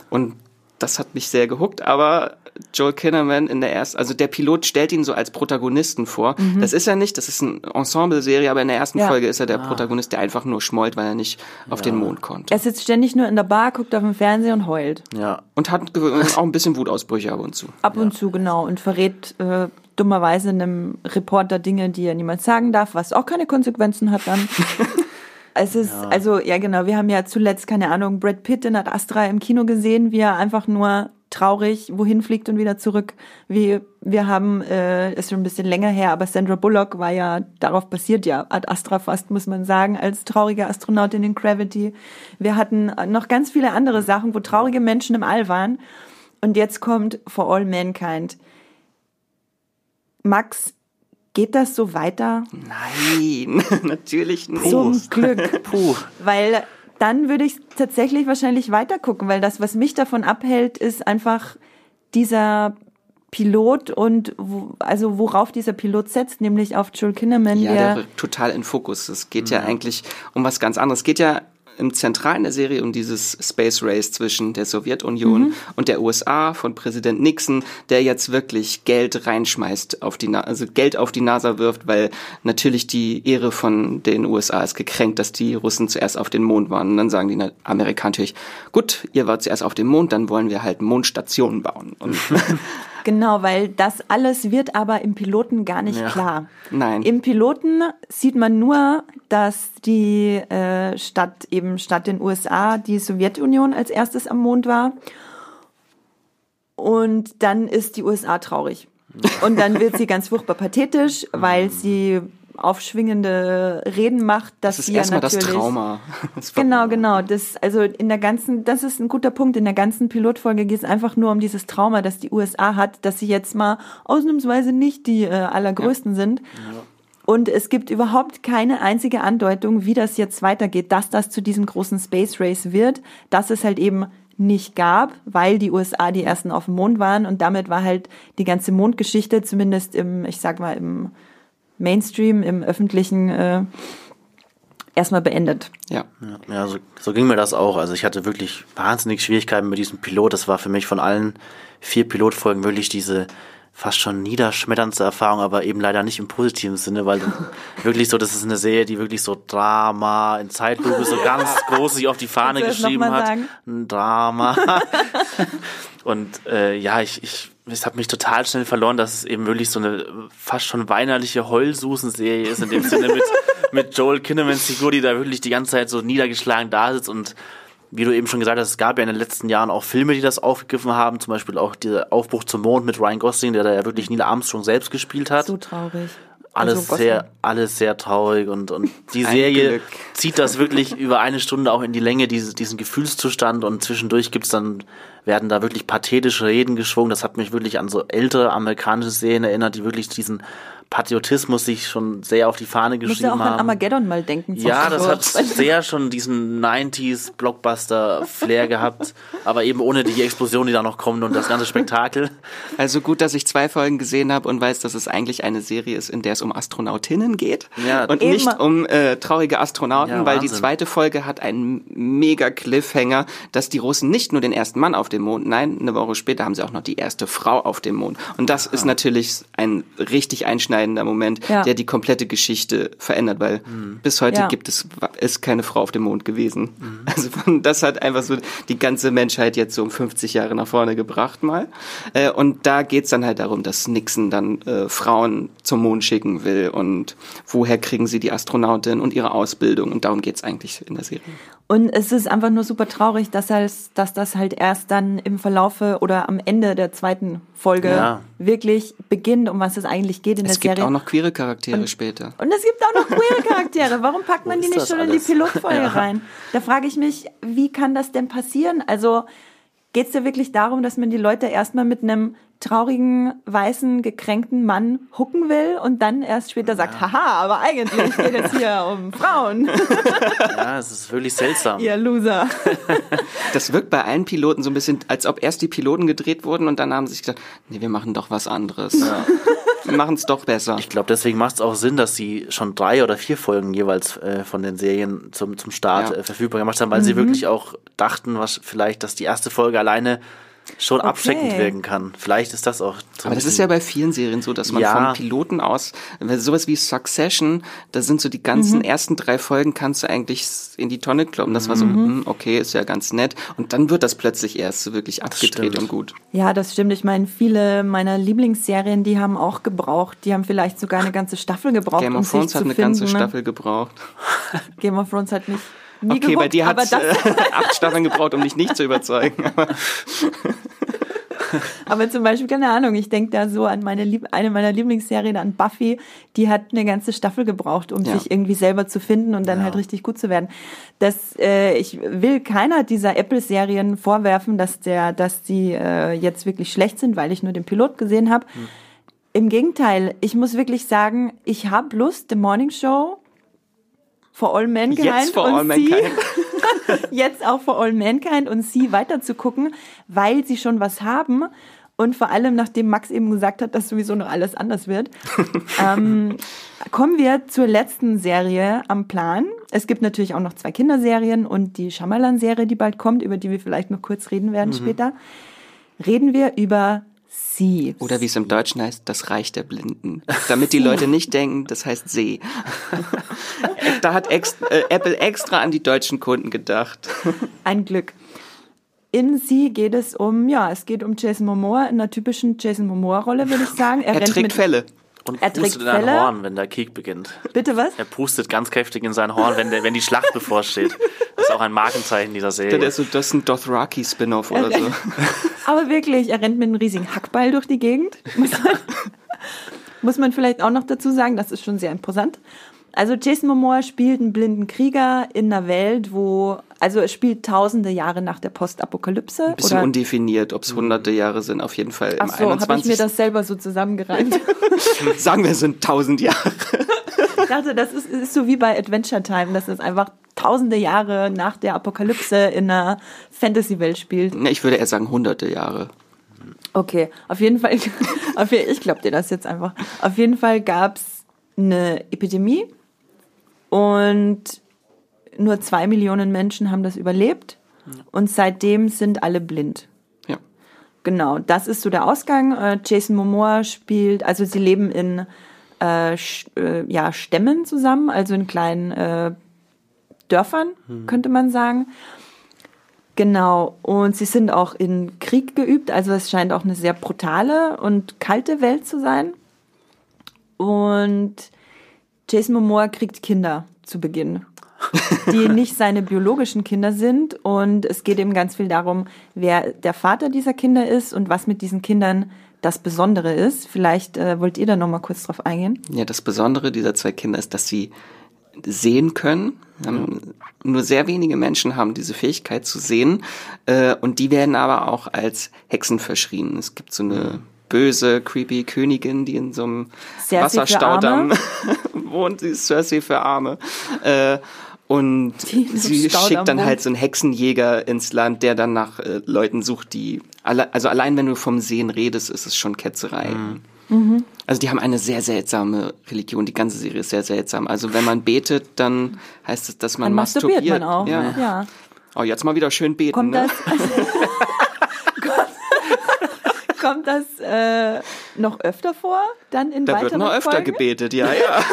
Speaker 2: Und das hat mich sehr gehuckt, aber Joel Kinnaman in der ersten, also der Pilot stellt ihn so als Protagonisten vor. Das ist er nicht, das ist eine Ensemble-Serie, aber in der ersten
Speaker 1: Ja.
Speaker 2: Folge ist er der Protagonist, der einfach nur schmollt, weil er nicht auf den Mond konnte.
Speaker 1: er sitzt ständig nur in der Bar, guckt auf den Fernseher und heult.
Speaker 3: Ja.
Speaker 2: Und hat auch ein bisschen Wutausbrüche ab und zu.
Speaker 1: Ab und zu, genau. Und verrät äh, dummerweise einem Reporter Dinge, die er niemals sagen darf, was auch keine Konsequenzen hat dann. Es ist, also, ja genau, wir haben ja zuletzt, keine Ahnung, Brad Pitt in Ad Astra im Kino gesehen, wie er einfach nur traurig wohin fliegt und wieder zurück. Wie, wir haben, äh, ist schon ein bisschen länger her, aber Sandra Bullock war ja, darauf basiert ja Ad Astra fast, muss man sagen, als traurige Astronautin in Gravity. Wir hatten noch ganz viele andere Sachen, wo traurige Menschen im All waren. Und jetzt kommt For All Mankind. Max, geht das so weiter?
Speaker 2: Nein, natürlich nicht.
Speaker 1: Zum Glück.
Speaker 3: Puh.
Speaker 1: Weil dann würde ich tatsächlich wahrscheinlich weitergucken, weil das, was mich davon abhält, ist einfach dieser Pilot und wo, also worauf dieser Pilot setzt, nämlich auf Joel Kinnaman,
Speaker 2: Ja,
Speaker 1: der,
Speaker 2: der total in Fokus. Es geht ja eigentlich um was ganz anderes. Es geht ja im Zentralen der Serie um dieses Space Race zwischen der Sowjetunion und der USA von Präsident Nixon, der jetzt wirklich Geld reinschmeißt auf die, Na also Geld auf die NASA wirft, weil natürlich die Ehre von den USA ist gekränkt, dass die Russen zuerst auf den Mond waren. Und dann sagen die Amerikaner natürlich, gut, ihr wart zuerst auf dem Mond, dann wollen wir halt Mondstationen bauen.
Speaker 1: Genau, weil das alles wird aber im Piloten gar nicht
Speaker 3: Ja.
Speaker 1: klar.
Speaker 2: Nein.
Speaker 1: Im Piloten sieht man nur, dass die äh, Stadt eben statt den USA die Sowjetunion als erstes am Mond war. Und dann ist die USA traurig. Und dann wird sie ganz furchtbar pathetisch, weil sie aufschwingende Reden macht, dass
Speaker 2: Das ist
Speaker 1: ja
Speaker 2: erstmal das Trauma. Das
Speaker 1: Genau, genau. Das, also in der ganzen, das ist ein guter Punkt. In der ganzen Pilotfolge geht es einfach nur um dieses Trauma, das die USA hat, dass sie jetzt mal ausnahmsweise nicht die äh, allergrößten sind. Und es gibt überhaupt keine einzige Andeutung, wie das jetzt weitergeht, dass das zu diesem großen Space Race wird, dass es halt eben nicht gab, weil die USA die ersten auf dem Mond waren und damit war halt die ganze Mondgeschichte zumindest im, ich sag mal, im Mainstream, im öffentlichen äh, erstmal beendet.
Speaker 2: Ja.
Speaker 3: Ja, so, so ging mir das auch. Also ich hatte wirklich wahnsinnig Schwierigkeiten mit diesem Pilot. Das war für mich von allen vier Pilotfolgen wirklich diese fast schon niederschmetterndste Erfahrung, aber eben leider nicht im positiven Sinne, weil wirklich so, das ist eine Serie, die wirklich so Drama in Zeitlupe so ganz groß sich auf die Fahne geschrieben hat.
Speaker 1: sagen?
Speaker 3: Ein Drama. Und äh, ja, ich, ich, es hat mich total schnell verloren, dass es eben wirklich so eine fast schon weinerliche Heulsusen-Serie ist, in dem Sinne mit, mit Joel Kinnemans Figur, die da wirklich die ganze Zeit so niedergeschlagen da sitzt. Und wie du eben schon gesagt hast, es gab ja in den letzten Jahren auch Filme, die das aufgegriffen haben, zum Beispiel auch der Aufbruch zum Mond mit Ryan Gosling, der da ja wirklich Neil Armstrong selbst gespielt hat.
Speaker 1: So traurig.
Speaker 3: Alles
Speaker 1: Also Gosling.
Speaker 3: sehr, alles sehr traurig und, und die Serie
Speaker 2: Glück.
Speaker 3: zieht das wirklich über eine Stunde auch in die Länge, diese, diesen Gefühlszustand und zwischendurch gibt's dann, werden da wirklich pathetische Reden geschwungen. Das hat mich wirklich an so ältere amerikanische Serien erinnert, die wirklich diesen Patriotismus sich schon sehr auf die Fahne geschrieben
Speaker 1: du auch an
Speaker 3: haben.
Speaker 1: Armageddon mal denken. zum
Speaker 3: Ja, das hat sehr schon diesen 90s Blockbuster-Flair gehabt, aber eben ohne die Explosion, die da noch kommt und das ganze Spektakel.
Speaker 2: Also gut, dass ich zwei Folgen gesehen habe und weiß, dass es eigentlich eine Serie ist, in der es um Astronautinnen geht
Speaker 3: Ja.
Speaker 2: und
Speaker 1: Eben.
Speaker 2: nicht um äh, traurige Astronauten,
Speaker 3: Ja,
Speaker 2: weil die zweite Folge hat einen mega Cliffhanger, dass die Russen nicht nur den ersten Mann auf dem Mond, nein, eine Woche später haben sie auch noch die erste Frau auf dem Mond. Und das ist natürlich ein richtig einschneidender Moment,
Speaker 1: Ja.
Speaker 2: der die komplette Geschichte verändert, weil bis heute
Speaker 1: Ja.
Speaker 2: gibt es ist keine Frau auf dem Mond gewesen. Also von, das hat einfach so die ganze Menschheit jetzt so um 50 Jahre nach vorne gebracht mal. Äh, und da geht's dann halt darum, dass Nixon dann äh, Frauen zum Mond schicken will und woher kriegen sie die Astronautin und ihre Ausbildung und darum geht's eigentlich in der Serie.
Speaker 1: Und es ist einfach nur super traurig, dass, das, dass das halt erst dann im Verlaufe oder am Ende der zweiten Folge
Speaker 3: Ja.
Speaker 1: wirklich beginnt, um was es eigentlich geht in
Speaker 2: Es
Speaker 1: der
Speaker 2: gibt
Speaker 1: Serie.
Speaker 2: auch noch queere Charaktere später.
Speaker 1: Und es gibt auch noch queere Charaktere. Warum packt man die nicht schon in die
Speaker 3: alles?
Speaker 1: Pilotfolge
Speaker 3: Ja.
Speaker 1: rein? Da frage ich mich, wie kann das denn passieren? Also geht es da wirklich darum, dass man die Leute erstmal mit einem traurigen, weißen, gekränkten Mann hucken will und dann erst später sagt, haha, aber eigentlich geht es hier um Frauen,
Speaker 3: Ja, es ist wirklich seltsam.
Speaker 1: ihr Loser.
Speaker 2: Das wirkt bei allen Piloten so ein bisschen, als ob erst die Piloten gedreht wurden und dann haben sie sich gedacht, nee, wir machen doch was anderes. Wir machen es doch besser.
Speaker 3: Ich glaube, deswegen macht es auch Sinn, dass sie schon drei oder vier Folgen jeweils äh, von den Zum, zum, zum Start
Speaker 2: Ja.
Speaker 3: äh, verfügbar gemacht haben, weil sie wirklich auch dachten, was vielleicht, dass die erste Folge alleine schon abschreckend wirken kann. Vielleicht ist das auch so
Speaker 2: Aber das ist ja bei vielen Serien so, dass man
Speaker 3: Ja.
Speaker 2: vom Piloten aus, wenn sowas wie Succession, da sind so die ganzen ersten drei Folgen kannst du eigentlich in die Tonne kloppen. Das war so, hm, okay, ist ja ganz nett. Und dann wird das plötzlich erst so wirklich abgedreht und gut.
Speaker 1: Ja, das stimmt. Ich meine, viele meiner Lieblingsserien, die haben auch gebraucht. Die haben vielleicht sogar eine ganze Staffel gebraucht,
Speaker 2: Game
Speaker 1: um
Speaker 2: of Thrones
Speaker 1: sich
Speaker 2: hat eine
Speaker 1: finden.
Speaker 2: ganze
Speaker 1: ne?
Speaker 2: Staffel gebraucht.
Speaker 1: Game of Thrones hat mich nie
Speaker 2: Okay,
Speaker 1: gehuckt,
Speaker 2: bei dir hat es
Speaker 1: das,
Speaker 2: acht Staffeln gebraucht, um dich nicht zu überzeugen. Aber
Speaker 1: Aber zum Beispiel, keine Ahnung, ich denke da so an meine Lieb eine meiner Lieblingsserien, an Buffy, die hat eine ganze Staffel gebraucht, um
Speaker 2: Ja.
Speaker 1: sich irgendwie selber zu finden und dann halt richtig gut zu werden. Das, äh, ich will keiner dieser Apple-Serien vorwerfen, dass der, dass die äh, jetzt wirklich schlecht sind, weil ich nur den Pilot gesehen habe.
Speaker 2: Hm.
Speaker 1: Im Gegenteil, ich muss wirklich sagen, ich habe Lust, The Morning Show for All Mankind
Speaker 2: Jetzt for
Speaker 1: und
Speaker 2: All
Speaker 1: sie,
Speaker 2: Mankind.
Speaker 1: jetzt auch for All Mankind und sie weiter zu gucken, weil sie schon was haben. Und vor allem, nachdem Max eben gesagt hat, dass sowieso noch alles anders wird, ähm, kommen wir zur letzten Serie am Plan. Es gibt natürlich auch noch zwei Kinderserien und die Shyamalan-Serie, die bald kommt, über die wir vielleicht noch kurz reden werden später. Reden wir über Sie.
Speaker 2: Oder wie es im Deutschen heißt, das Reich der Blinden. Damit die Leute nicht denken, das heißt See. da hat ex äh, Apple extra an die deutschen Kunden gedacht.
Speaker 1: Ein Glück. in sie geht es um, ja, es geht um Jason Momoa in einer typischen Jason Momoa-Rolle, würde ich sagen.
Speaker 2: Er,
Speaker 1: rennt
Speaker 2: trägt
Speaker 1: mit-
Speaker 2: Fälle.
Speaker 3: Und
Speaker 1: Er
Speaker 3: pustet in ein. Horn, wenn der Krieg beginnt.
Speaker 1: Bitte was?
Speaker 3: Er pustet ganz kräftig in sein Horn, wenn, der, wenn die Schlacht bevorsteht. Das ist auch ein Markenzeichen dieser Serie.
Speaker 2: ist so, das ist ein Dothraki-Spin-Off oder so.
Speaker 1: Aber wirklich, er rennt mit einem riesigen Hackball durch die Gegend. Muss man, muss man vielleicht auch noch dazu sagen, das ist schon sehr imposant. Also Jason Momoa spielt einen blinden Krieger in einer Welt, wo, also es spielt tausende Jahre nach der Postapokalypse.
Speaker 2: Ein bisschen
Speaker 1: oder,
Speaker 2: undefiniert, ob es hunderte Jahre sind, auf jeden Fall im
Speaker 1: ach so, habe ich
Speaker 2: 21.
Speaker 1: mir das selber so zusammengereimt.
Speaker 2: Sagen wir, es sind tausend Jahre.
Speaker 1: Ich dachte, das ist, ist so wie bei Adventure Time, dass es einfach tausende Jahre nach der Apokalypse in einer Fantasy-Welt spielt.
Speaker 2: Ne, Ich würde eher sagen hunderte Jahre.
Speaker 1: Okay, auf jeden Fall, auf, ich glaube dir das jetzt einfach. Auf jeden Fall gab es eine Epidemie und nur zwei Millionen Menschen haben das überlebt und seitdem sind alle blind.
Speaker 2: Ja.
Speaker 1: Genau, das ist so der Ausgang. Äh, Jason Momoa spielt, also sie leben in äh, äh, ja, Stämmen zusammen, also in kleinen äh, Dörfern, könnte man sagen. Genau, und sie sind auch in Krieg geübt, also es scheint auch eine sehr brutale und kalte Welt zu sein. Und Jason Momoa kriegt Kinder zu Beginn, die nicht seine biologischen Kinder sind. Und es geht eben ganz viel darum, wer der Vater dieser Kinder ist und was mit diesen Kindern das Besondere ist. Vielleicht äh, wollt ihr da noch mal kurz drauf eingehen.
Speaker 2: Ja, das Besondere dieser zwei Kinder ist, dass sie sehen können. Ähm, Nur sehr wenige Menschen haben diese Fähigkeit zu sehen. Äh, und die werden aber auch als Hexen verschrien. Es gibt so eine böse, creepy Königin, die in so einem
Speaker 1: Cersei
Speaker 2: Wasserstaudamm wohnt. Sie ist Cersei für Arme. Äh, und sie
Speaker 1: Staudamm
Speaker 2: schickt dann halt so einen Hexenjäger ins Land, der dann nach äh, Leuten sucht, die alle, also allein wenn du vom Sehen redest, ist es schon Ketzerei.
Speaker 1: Mhm.
Speaker 2: Also die haben eine sehr seltsame Religion. Die ganze Serie ist sehr seltsam. Also wenn man betet, dann heißt es, dass man
Speaker 1: Dann masturbiert
Speaker 2: masturbiert.
Speaker 1: man auch.
Speaker 2: Ja.
Speaker 1: ja.
Speaker 2: Oh, jetzt mal wieder schön beten.
Speaker 1: Kommt
Speaker 2: ne?
Speaker 1: das, kommt, kommt das äh, noch öfter vor? Dann in
Speaker 2: Da wird
Speaker 1: weiteren
Speaker 2: noch öfter
Speaker 1: Folgen?
Speaker 2: gebetet, ja, ja.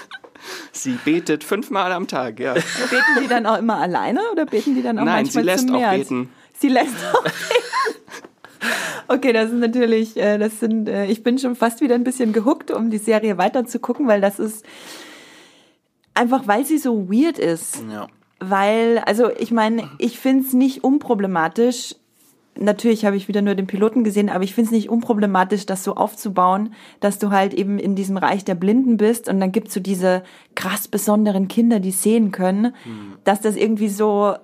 Speaker 2: Sie betet fünfmal am Tag, ja.
Speaker 1: Beten die dann auch immer alleine oder beten die dann auch
Speaker 2: Nein,
Speaker 1: manchmal
Speaker 2: sie lässt auch beten.
Speaker 1: Sie lässt auch beten. Okay, das ist natürlich, äh, das sind, äh, ich bin schon fast wieder ein bisschen gehuckt, um die Serie weiter zu gucken, weil das ist einfach, weil sie so weird ist.
Speaker 3: Ja.
Speaker 1: Weil, also ich meine, ich finde es nicht unproblematisch. Natürlich habe ich wieder nur den Piloten gesehen, aber ich finde es nicht unproblematisch, das so aufzubauen, dass du halt eben in diesem Reich der Blinden bist und dann gibt's so diese krass besonderen Kinder, die sehen können, dass das irgendwie so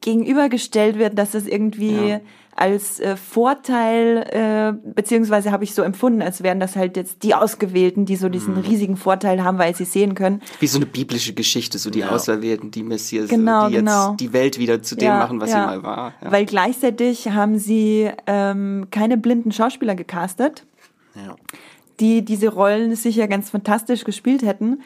Speaker 1: gegenübergestellt wird, dass das irgendwie
Speaker 2: Ja.
Speaker 1: als äh, Vorteil, äh, beziehungsweise habe ich so empfunden, als wären das halt jetzt die Ausgewählten, die so diesen riesigen Vorteil haben, weil sie sehen können.
Speaker 2: Wie so eine biblische Geschichte, so die
Speaker 3: Ja.
Speaker 2: Auserwählten, die Messias,
Speaker 1: Genau,
Speaker 2: die jetzt
Speaker 1: genau.
Speaker 2: die Welt wieder zu dem
Speaker 1: Ja,
Speaker 2: machen, was
Speaker 1: ja.
Speaker 2: sie mal war. Ja.
Speaker 1: Weil gleichzeitig haben sie ähm, keine blinden Schauspieler gecastet,
Speaker 3: Ja.
Speaker 1: die diese Rollen sicher ganz fantastisch gespielt hätten.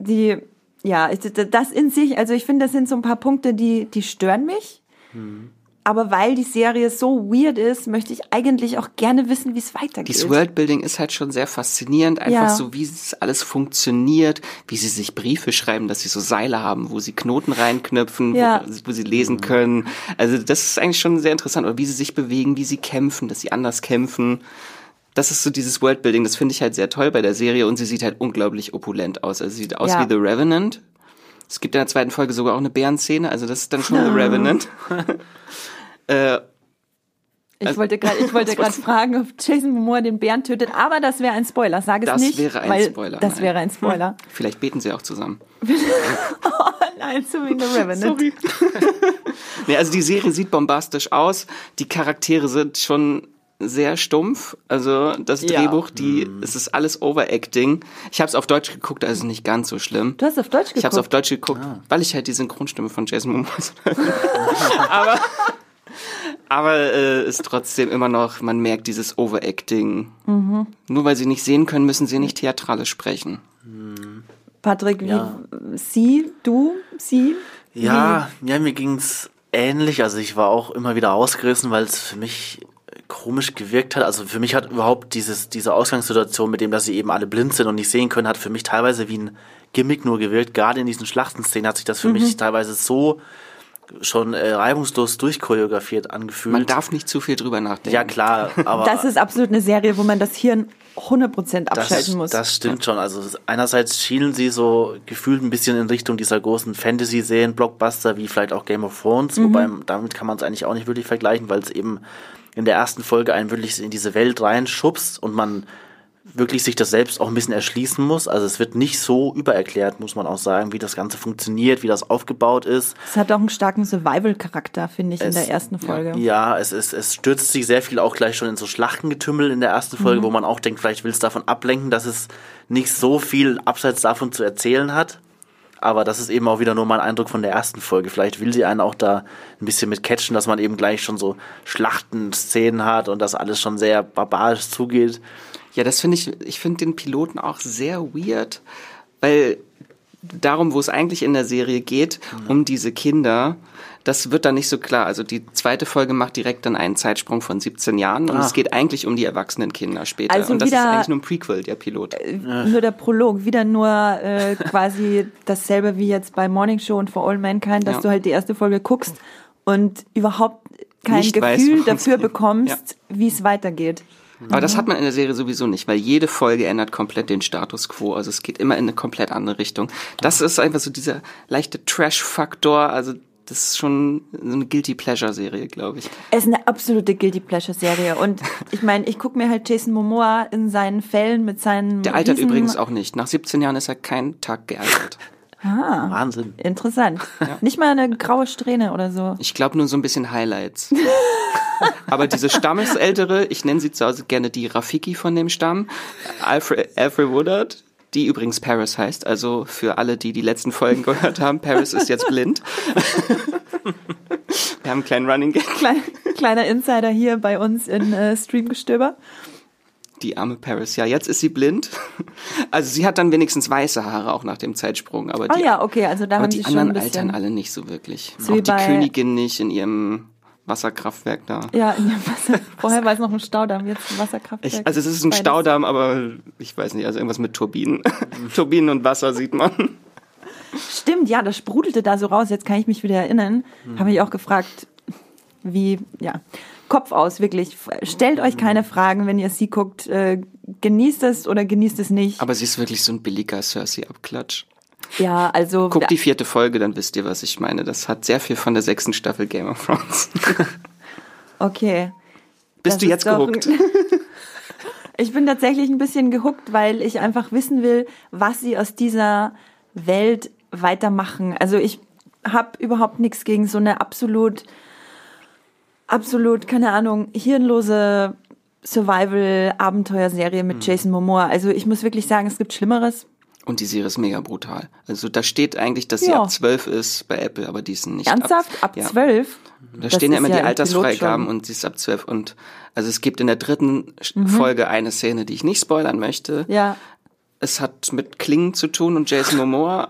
Speaker 1: Die, ja, das in sich, also ich finde, das sind so ein paar Punkte, die, die stören mich.
Speaker 2: Mhm.
Speaker 1: Aber weil die Serie so weird ist, möchte ich eigentlich auch gerne wissen, wie es weitergeht.
Speaker 2: Dieses Worldbuilding ist halt schon sehr faszinierend, einfach
Speaker 1: Ja.
Speaker 2: so, wie es alles funktioniert, wie sie sich Briefe schreiben, dass sie so Seile haben, wo sie Knoten reinknüpfen,
Speaker 1: Ja.
Speaker 2: wo, wo sie lesen können. Also das ist eigentlich schon sehr interessant, oder wie sie sich bewegen, wie sie kämpfen, dass sie anders kämpfen. Das ist so dieses Worldbuilding, das finde ich halt sehr toll bei der Serie und sie sieht halt unglaublich opulent aus. Also sie sieht aus
Speaker 1: Ja.
Speaker 2: wie The Revenant. Es gibt in der zweiten Folge sogar auch eine Bärenszene, also das ist dann schon The Revenant. äh,
Speaker 1: Ich wollte gerade, ich wollte gerade fragen, ob Jason Momoa den Bären tötet, aber das wäre ein Spoiler. Sag es
Speaker 2: Das
Speaker 1: nicht.
Speaker 2: wäre ein Spoiler,
Speaker 1: Das
Speaker 2: nein.
Speaker 1: wäre ein Spoiler.
Speaker 2: vielleicht beten sie auch zusammen.
Speaker 1: oh nein, so wie The Revenant.
Speaker 2: Nee, also die Serie sieht bombastisch aus. Die Charaktere sind schon sehr stumpf. Also das
Speaker 1: Ja.
Speaker 2: Drehbuch, die, es ist alles Overacting. Ich habe es auf Deutsch geguckt, also nicht ganz so schlimm.
Speaker 1: Du hast auf Deutsch geguckt.
Speaker 2: Ich habe es auf Deutsch geguckt, weil ich halt die Synchronstimme von Jason Momoa aber aber äh, ist trotzdem immer noch, man merkt dieses Overacting.
Speaker 1: Mhm.
Speaker 2: Nur weil sie nicht sehen können, müssen sie nicht theatralisch sprechen.
Speaker 1: Patrick, wie
Speaker 3: Ja.
Speaker 1: sie, du, sie?
Speaker 3: Ja, ja, mir ging's ähnlich. Also ich war auch immer wieder ausgerissen, weil es für mich komisch gewirkt hat. Also für mich hat überhaupt dieses, diese Ausgangssituation mit dem, dass sie eben alle blind sind und nicht sehen können, hat für mich teilweise wie ein Gimmick nur gewirkt. Gerade in diesen Schlachtenszenen hat sich das für mich teilweise so schon äh, reibungslos durchchoreografiert angefühlt.
Speaker 2: Man darf nicht zu viel drüber nachdenken.
Speaker 3: ja klar, aber
Speaker 1: Das ist absolut eine Serie, wo man das Hirn 100%
Speaker 3: das,
Speaker 1: abschalten muss.
Speaker 3: das stimmt schon. Also einerseits schielen sie so gefühlt ein bisschen in Richtung dieser großen Fantasy-Serien, Blockbuster, wie vielleicht auch Game of Thrones, wobei damit kann man es eigentlich auch nicht wirklich vergleichen, weil es eben in der ersten Folge einen wirklich in diese Welt reinschubst und man wirklich sich das selbst auch ein bisschen erschließen muss. Also es wird nicht so übererklärt, muss man auch sagen, wie das Ganze funktioniert, wie das aufgebaut ist.
Speaker 1: Es hat auch einen starken Survival-Charakter, finde ich, in
Speaker 3: Es-
Speaker 1: der ersten Folge.
Speaker 3: Ja, es, es, es stürzt sich sehr viel auch gleich schon in so Schlachtengetümmel in der ersten Folge, wo man auch denkt, vielleicht will es davon ablenken, dass es nicht so viel abseits davon zu erzählen hat. Aber das ist eben auch wieder nur mein Eindruck von der ersten Folge. Vielleicht will sie einen auch da ein bisschen mit catchen, dass man eben gleich schon so Schlachtenszenen hat und das alles schon sehr barbarisch zugeht.
Speaker 2: Ja, das finde ich, ich finde den Piloten auch sehr weird, weil darum, wo es eigentlich in der Serie geht, um diese Kinder, das wird dann nicht so klar. Also die zweite Folge macht direkt dann einen Zeitsprung von 17 Jahren und
Speaker 3: Ah.
Speaker 2: es geht eigentlich um die erwachsenen Kinder später.
Speaker 1: Also
Speaker 2: und das ist
Speaker 1: wieder-
Speaker 2: eigentlich nur ein Prequel, der Pilot.
Speaker 1: Nur der Prolog, wieder nur äh, quasi dasselbe wie jetzt bei Morning Show und For All Mankind, dass
Speaker 2: Ja.
Speaker 1: du halt die erste Folge guckst und überhaupt kein
Speaker 2: Nicht
Speaker 1: Gefühl
Speaker 2: es
Speaker 1: dafür bekommst, wie es weitergeht.
Speaker 2: Aber das hat man in der Serie sowieso nicht, weil jede Folge ändert komplett den Status quo. Also es geht immer in eine komplett andere Richtung. Das ist einfach so dieser leichte Trash-Faktor. Also das ist schon so eine Guilty Pleasure-Serie, glaube ich.
Speaker 1: Es ist eine absolute Guilty Pleasure Serie und ich meine, ich gucke mir halt Jason Momoa in seinen Fällen mit seinen
Speaker 2: Der altert übrigens auch nicht. Nach 17 Jahren ist er kein Tag gealtert.
Speaker 3: Wahnsinn.
Speaker 1: Interessant. Nicht mal eine graue Strähne oder so.
Speaker 2: Ich glaube nur so ein bisschen Highlights. Aber diese Stammesältere, ich nenne sie zu Hause gerne die Rafiki von dem Stamm, Alfred, Alfred Woodard, die übrigens Paris heißt. Also für alle, die die letzten Folgen gehört haben, Paris ist jetzt blind. Wir haben einen kleinen Running Gag.
Speaker 1: Klein, kleiner Insider hier bei uns in äh, Streamgestöber.
Speaker 2: Die arme Paris. Ja, jetzt ist sie blind. Also sie hat dann wenigstens weiße Haare auch nach dem Zeitsprung. Aber
Speaker 1: Ah
Speaker 2: die,
Speaker 1: ja, okay, also da haben
Speaker 2: die anderen altern alle nicht so wirklich.
Speaker 1: So
Speaker 2: auch die Königin nicht in ihrem Wasserkraftwerk da.
Speaker 1: Ja, in dem Wasser. Vorher war es noch ein Staudamm, jetzt ein Wasserkraftwerk.
Speaker 2: Ich, also es ist ein
Speaker 1: Beides.
Speaker 2: Staudamm, aber ich weiß nicht, also irgendwas mit Turbinen. Turbinen und Wasser sieht man.
Speaker 1: Stimmt, ja, das sprudelte da so raus. Jetzt kann ich mich wieder erinnern.
Speaker 2: Mhm.
Speaker 1: Habe ich auch gefragt, wie, ja, Kopf aus, wirklich. Stellt euch keine Fragen, wenn ihr sie guckt. Äh, genießt es oder genießt es nicht.
Speaker 2: Aber sie ist wirklich so ein billiger Cersei-Abklatsch.
Speaker 1: ja, also.
Speaker 2: Guckt die vierte Folge, dann wisst ihr, was ich meine. Das hat sehr viel von der sechsten Staffel Game of Thrones.
Speaker 1: Okay.
Speaker 2: Bist
Speaker 1: Das
Speaker 2: du jetzt gehuckt?
Speaker 1: Ich bin tatsächlich ein bisschen gehuckt, weil ich einfach wissen will, was sie aus dieser Welt weitermachen. Also ich habe überhaupt nichts gegen so eine absolut, absolut, keine Ahnung, hirnlose Survival-Abenteuerserie mit Jason Momoa. Also ich muss wirklich sagen, es gibt Schlimmeres.
Speaker 2: Und die Serie ist mega brutal. Also da steht eigentlich, dass sie
Speaker 1: Ja.
Speaker 2: ab 12 ist bei Apple, aber die ist nicht
Speaker 1: Ernsthaft? Ab
Speaker 2: ja.
Speaker 1: zwölf?
Speaker 2: Da
Speaker 1: Das
Speaker 2: stehen ja immer
Speaker 1: ja
Speaker 2: die Altersfreigaben und sie ist ab 12. Und also es gibt in der dritten
Speaker 1: Mhm.
Speaker 2: Folge eine Szene, die ich nicht spoilern möchte.
Speaker 1: Ja.
Speaker 2: Es hat mit Klingen zu tun und Jason Momoa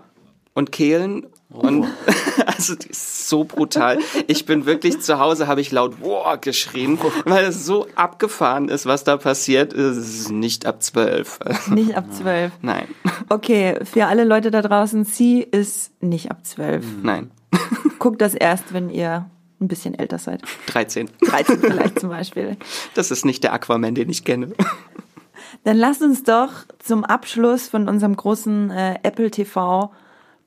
Speaker 2: und Kehlen. Und also die ist so brutal. Ich bin wirklich zu Hause, habe ich laut Wow geschrien, weil es so abgefahren ist, was da passiert. Es ist nicht ab zwölf.
Speaker 1: Nicht ab zwölf.
Speaker 2: Nein,
Speaker 1: Okay, für alle Leute da draußen, sie ist nicht ab zwölf.
Speaker 2: nein.
Speaker 1: Guckt das erst, wenn ihr ein bisschen älter seid.
Speaker 2: 13.
Speaker 1: 13 vielleicht zum Beispiel.
Speaker 2: Das ist nicht der Aquaman, den ich kenne.
Speaker 1: Dann lasst uns doch zum Abschluss von unserem großen äh, Apple TV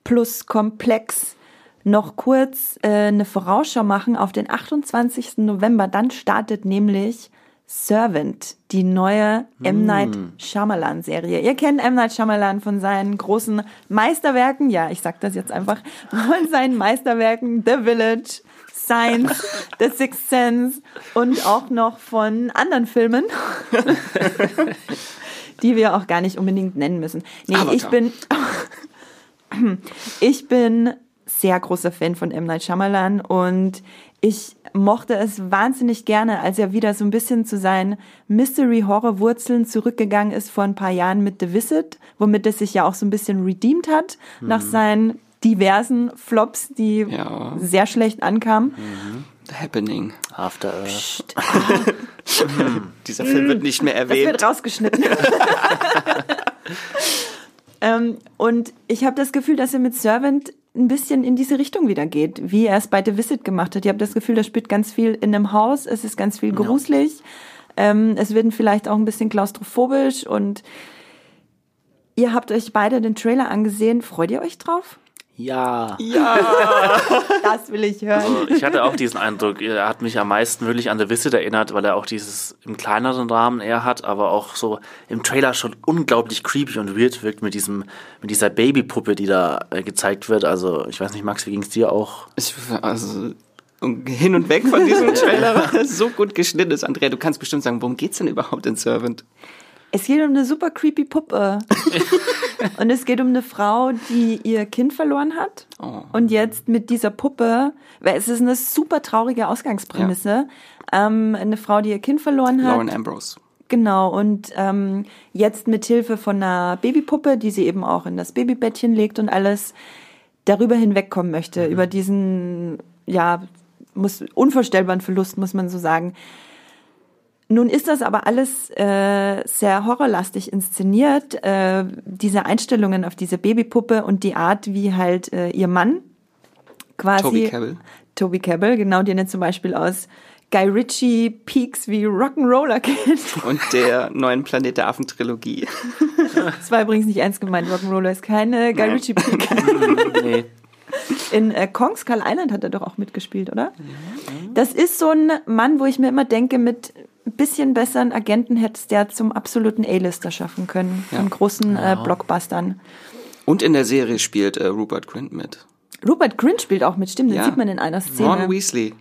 Speaker 1: Plus Komplex noch kurz äh, eine Vorausschau machen auf den 28. November. Dann startet nämlich Servant, die neue M. Night Shyamalan Serie. Ihr kennt M. Night Shyamalan von seinen großen Meisterwerken. Ja, ich sag das jetzt einfach. Von seinen Meisterwerken The Village, Science, The Sixth Sense und auch noch von anderen Filmen die wir auch gar nicht unbedingt nennen müssen. Nee,
Speaker 2: Avatar.
Speaker 1: ich bin ich bin sehr großer Fan von M. Night Shyamalan und ich mochte es wahnsinnig gerne, als er wieder so ein bisschen zu seinen Mystery-Horror-Wurzeln zurückgegangen ist vor ein paar Jahren mit The Visit, womit er sich ja auch so ein bisschen redeemed hat nach seinen diversen Flops, die
Speaker 2: Ja.
Speaker 1: sehr schlecht ankamen.
Speaker 2: The Happening.
Speaker 3: After Earth.
Speaker 2: Dieser Film wird nicht mehr
Speaker 1: Das
Speaker 2: erwähnt.
Speaker 1: wird rausgeschnitten. Ähm, und ich habe das Gefühl, dass er mit Servant ein bisschen in diese Richtung wieder geht, wie er es bei The Visit gemacht hat. Ich habe das Gefühl, da spielt ganz viel in einem Haus, es ist ganz viel gruselig, ähm, es wird vielleicht auch ein bisschen klaustrophobisch und ihr habt euch beide den Trailer angesehen. Freut ihr euch drauf?
Speaker 3: Ja.
Speaker 1: Das will ich hören.
Speaker 3: Also ich hatte auch diesen Eindruck, er hat mich am meisten wirklich an The Visit erinnert, weil er auch dieses im kleineren Rahmen eher hat, aber auch so im Trailer schon unglaublich creepy und weird wirkt mit diesem, mit dieser Babypuppe, die da äh, gezeigt wird. Also ich weiß nicht, Max, wie ging es dir auch?
Speaker 2: Ich, also hin und weg von diesem Trailer, weil es so gut geschnitten ist. Andrea, du kannst bestimmt sagen, worum geht's denn überhaupt in Servant?
Speaker 1: Es geht um eine super creepy Puppe. und es geht um eine Frau, die ihr Kind verloren hat.
Speaker 2: Oh.
Speaker 1: Und jetzt mit dieser Puppe, weil es ist eine super traurige Ausgangsprämisse. Ähm, eine Frau, die ihr Kind verloren hat.
Speaker 2: Lauren Ambrose.
Speaker 1: Genau, und ähm, jetzt mit Hilfe von einer Babypuppe, die sie eben auch in das Babybettchen legt und alles, darüber hinwegkommen möchte, über diesen, ja, muss, unvorstellbaren Verlust, muss man so sagen. Nun ist das aber alles äh, sehr horrorlastig inszeniert, äh, diese Einstellungen auf diese Babypuppe und die Art, wie halt äh, ihr Mann quasi
Speaker 2: Toby Cabell.
Speaker 1: Toby Cabell, genau, den er zum Beispiel aus Guy Ritchie Peaks wie Rock'n'Roller kennt.
Speaker 2: Und der neuen Planet der Affen Trilogie.
Speaker 1: Das war übrigens nicht ernst gemeint, Rock'n'Roller ist keine Guy
Speaker 2: Nein.
Speaker 1: Ritchie Peak.
Speaker 3: nee.
Speaker 1: In äh, Kong Skull Island hat er doch auch mitgespielt, oder? Das ist so ein Mann, wo ich mir immer denke, mit ein bisschen besseren Agenten hätte es der zum absoluten A-Lister schaffen können. Von großen äh, Blockbustern.
Speaker 2: Und in der Serie spielt äh, Rupert Grint mit.
Speaker 1: Rupert Grint spielt auch mit, stimmt, den
Speaker 2: Ja.
Speaker 1: sieht man in einer Szene.
Speaker 2: Ron Weasley.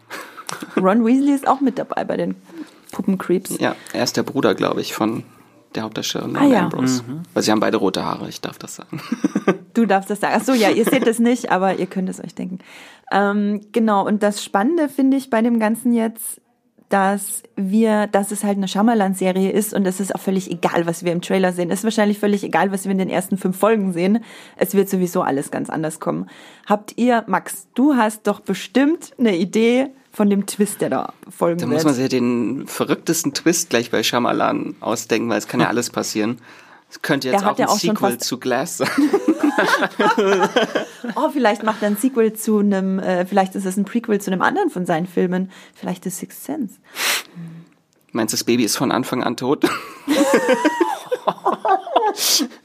Speaker 1: Ron Weasley ist auch mit dabei bei den Puppencreeps.
Speaker 2: Ja, er ist der Bruder, glaube ich, von der Hauptdarstellerin
Speaker 1: Ah,
Speaker 2: Lauren
Speaker 1: ja.
Speaker 2: Ambrose. Weil sie haben beide rote Haare, ich darf das sagen.
Speaker 1: Du darfst das sagen. Ach so, ja, ihr seht es nicht, aber ihr könnt es euch denken. Ähm, genau, und das Spannende finde ich bei dem Ganzen jetzt, dass wir, dass es halt eine Shyamalan-Serie ist und es ist auch völlig egal, was wir im Trailer sehen. Es ist wahrscheinlich völlig egal, was wir in den ersten fünf Folgen sehen. Es wird sowieso alles ganz anders kommen. Habt ihr, Max, du hast doch bestimmt eine Idee von dem Twist, der da folgen
Speaker 2: Da
Speaker 1: wird.
Speaker 2: muss man sich ja den verrücktesten Twist gleich bei Shyamalan ausdenken, weil es kann ja alles passieren. Es könnte jetzt auch
Speaker 1: ja
Speaker 2: ein
Speaker 1: auch
Speaker 2: Sequel zu Glass sein.
Speaker 1: oh, vielleicht macht er ein Sequel zu einem, äh, vielleicht ist es ein Prequel zu einem anderen von seinen Filmen. Vielleicht ist Sixth Sense.
Speaker 2: Meinst du, das Baby ist von Anfang an tot?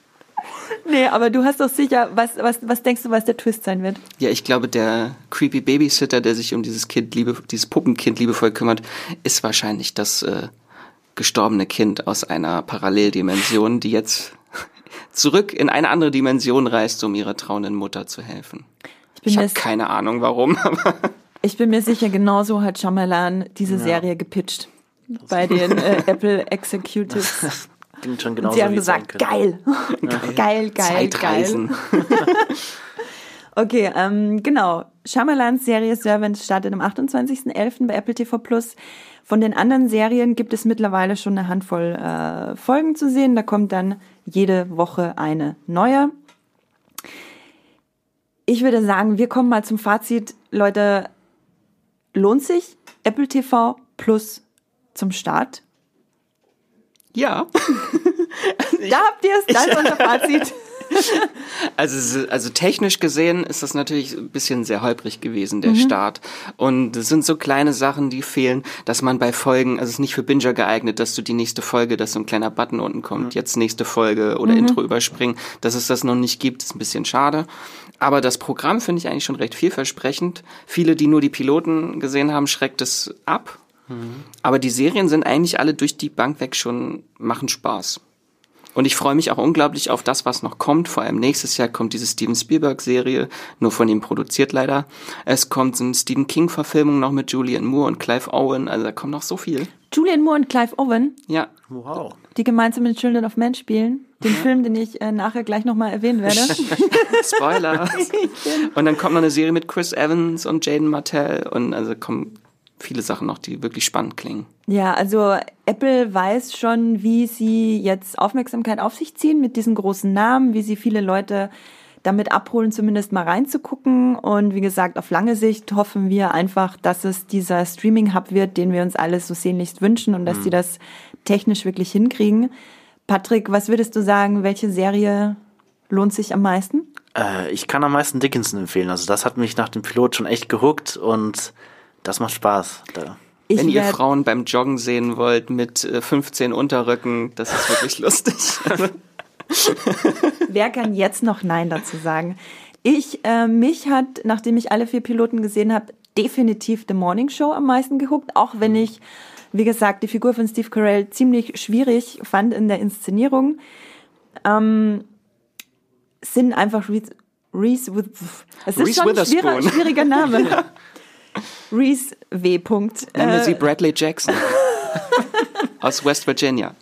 Speaker 1: Nee, aber du hast doch sicher, was, was, was denkst du, was der Twist sein wird?
Speaker 2: Ja, ich glaube, der creepy Babysitter, der sich um dieses Kind liebe, dieses Puppenkind liebevoll kümmert, ist wahrscheinlich das äh, gestorbene Kind aus einer Paralleldimension, die jetzt zurück in eine andere Dimension reist, um ihrer trauenden Mutter zu helfen.
Speaker 1: Ich bin,
Speaker 2: Ich
Speaker 1: mir,
Speaker 2: habe keine Ahnung, warum, aber
Speaker 1: ich bin mir sicher, genauso hat Shyamalan diese Serie gepitcht. Bei den äh, Apple Executives.
Speaker 3: Klingt schon
Speaker 1: Und
Speaker 3: genauso
Speaker 1: sie haben gesagt, geil. geil, geil, geil.
Speaker 2: Zeitreisen.
Speaker 1: Okay, ähm, genau. Shyamalans Serie Servant startet am 28.11. bei Apple TV Plus. Von den anderen Serien gibt es mittlerweile schon eine Handvoll äh, Folgen zu sehen. Da kommt dann jede Woche eine neue. Ich würde sagen, wir kommen mal zum Fazit. Leute, lohnt sich Apple TV Plus zum Start?
Speaker 2: Ja.
Speaker 1: Da habt ihr es, das ist unser Fazit.
Speaker 2: Also, also technisch gesehen ist das natürlich ein bisschen sehr holprig gewesen,
Speaker 1: Mhm.
Speaker 2: der Start. Und es sind so kleine Sachen, die fehlen, dass man bei Folgen, also es ist nicht für Binger geeignet, dass du die nächste Folge, dass so ein kleiner Button unten kommt, jetzt nächste Folge oder
Speaker 1: Mhm.
Speaker 2: Intro überspringen, dass es das noch nicht gibt, ist ein bisschen schade. Aber das Programm finde ich eigentlich schon recht vielversprechend. Viele, die nur die Piloten gesehen haben, schreckt es ab. Aber die Serien sind eigentlich alle durch die Bank weg schon, machen Spaß. Und ich freue mich auch unglaublich auf das, was noch kommt. Vor allem nächstes Jahr kommt diese Steven Spielberg-Serie, nur von ihm produziert leider. Es kommt so eine Stephen King-Verfilmung noch mit Julianne Moore und Clive Owen. Also da kommt noch so viel.
Speaker 1: Julian Moore und Clive Owen,
Speaker 2: Ja,
Speaker 3: Wow.
Speaker 1: die gemeinsam in Children of Men spielen. Den Film, den ich äh, nachher gleich nochmal erwähnen werde.
Speaker 2: Spoiler. und dann kommt noch eine Serie mit Chris Evans und Jaden Martell. Und also kommen viele Sachen noch, die wirklich spannend klingen.
Speaker 1: Ja, also Apple weiß schon, wie sie jetzt Aufmerksamkeit auf sich ziehen mit diesen großen Namen, wie sie viele Leute damit abholen, zumindest mal reinzugucken. Und wie gesagt, auf lange Sicht hoffen wir einfach, dass es dieser Streaming-Hub wird, den wir uns alle so sehnlichst wünschen und dass sie das technisch wirklich hinkriegen. Patrick, was würdest du sagen, welche Serie lohnt sich am meisten?
Speaker 3: Äh, ich kann am meisten Dickinson empfehlen. Also das hat mich nach dem Pilot schon echt gehuckt und das macht Spaß. Da.
Speaker 2: Ich Wenn ihr Frauen beim Joggen sehen wollt mit 15 äh, Unterrücken, das ist wirklich lustig.
Speaker 1: Wer kann jetzt noch Nein dazu sagen? Ich, äh, mich hat, nachdem ich alle vier Piloten gesehen habe, definitiv The Morning Show am meisten gehuckt, auch wenn ich, wie gesagt, die Figur von Steve Carell ziemlich schwierig fand in der Inszenierung. Ähm, sind einfach Reese, Reese, es ist Reese schon ein schwieriger, schwieriger Name. ja. Reese W.
Speaker 2: Nennen Sie äh, Bradley Jackson aus West Virginia.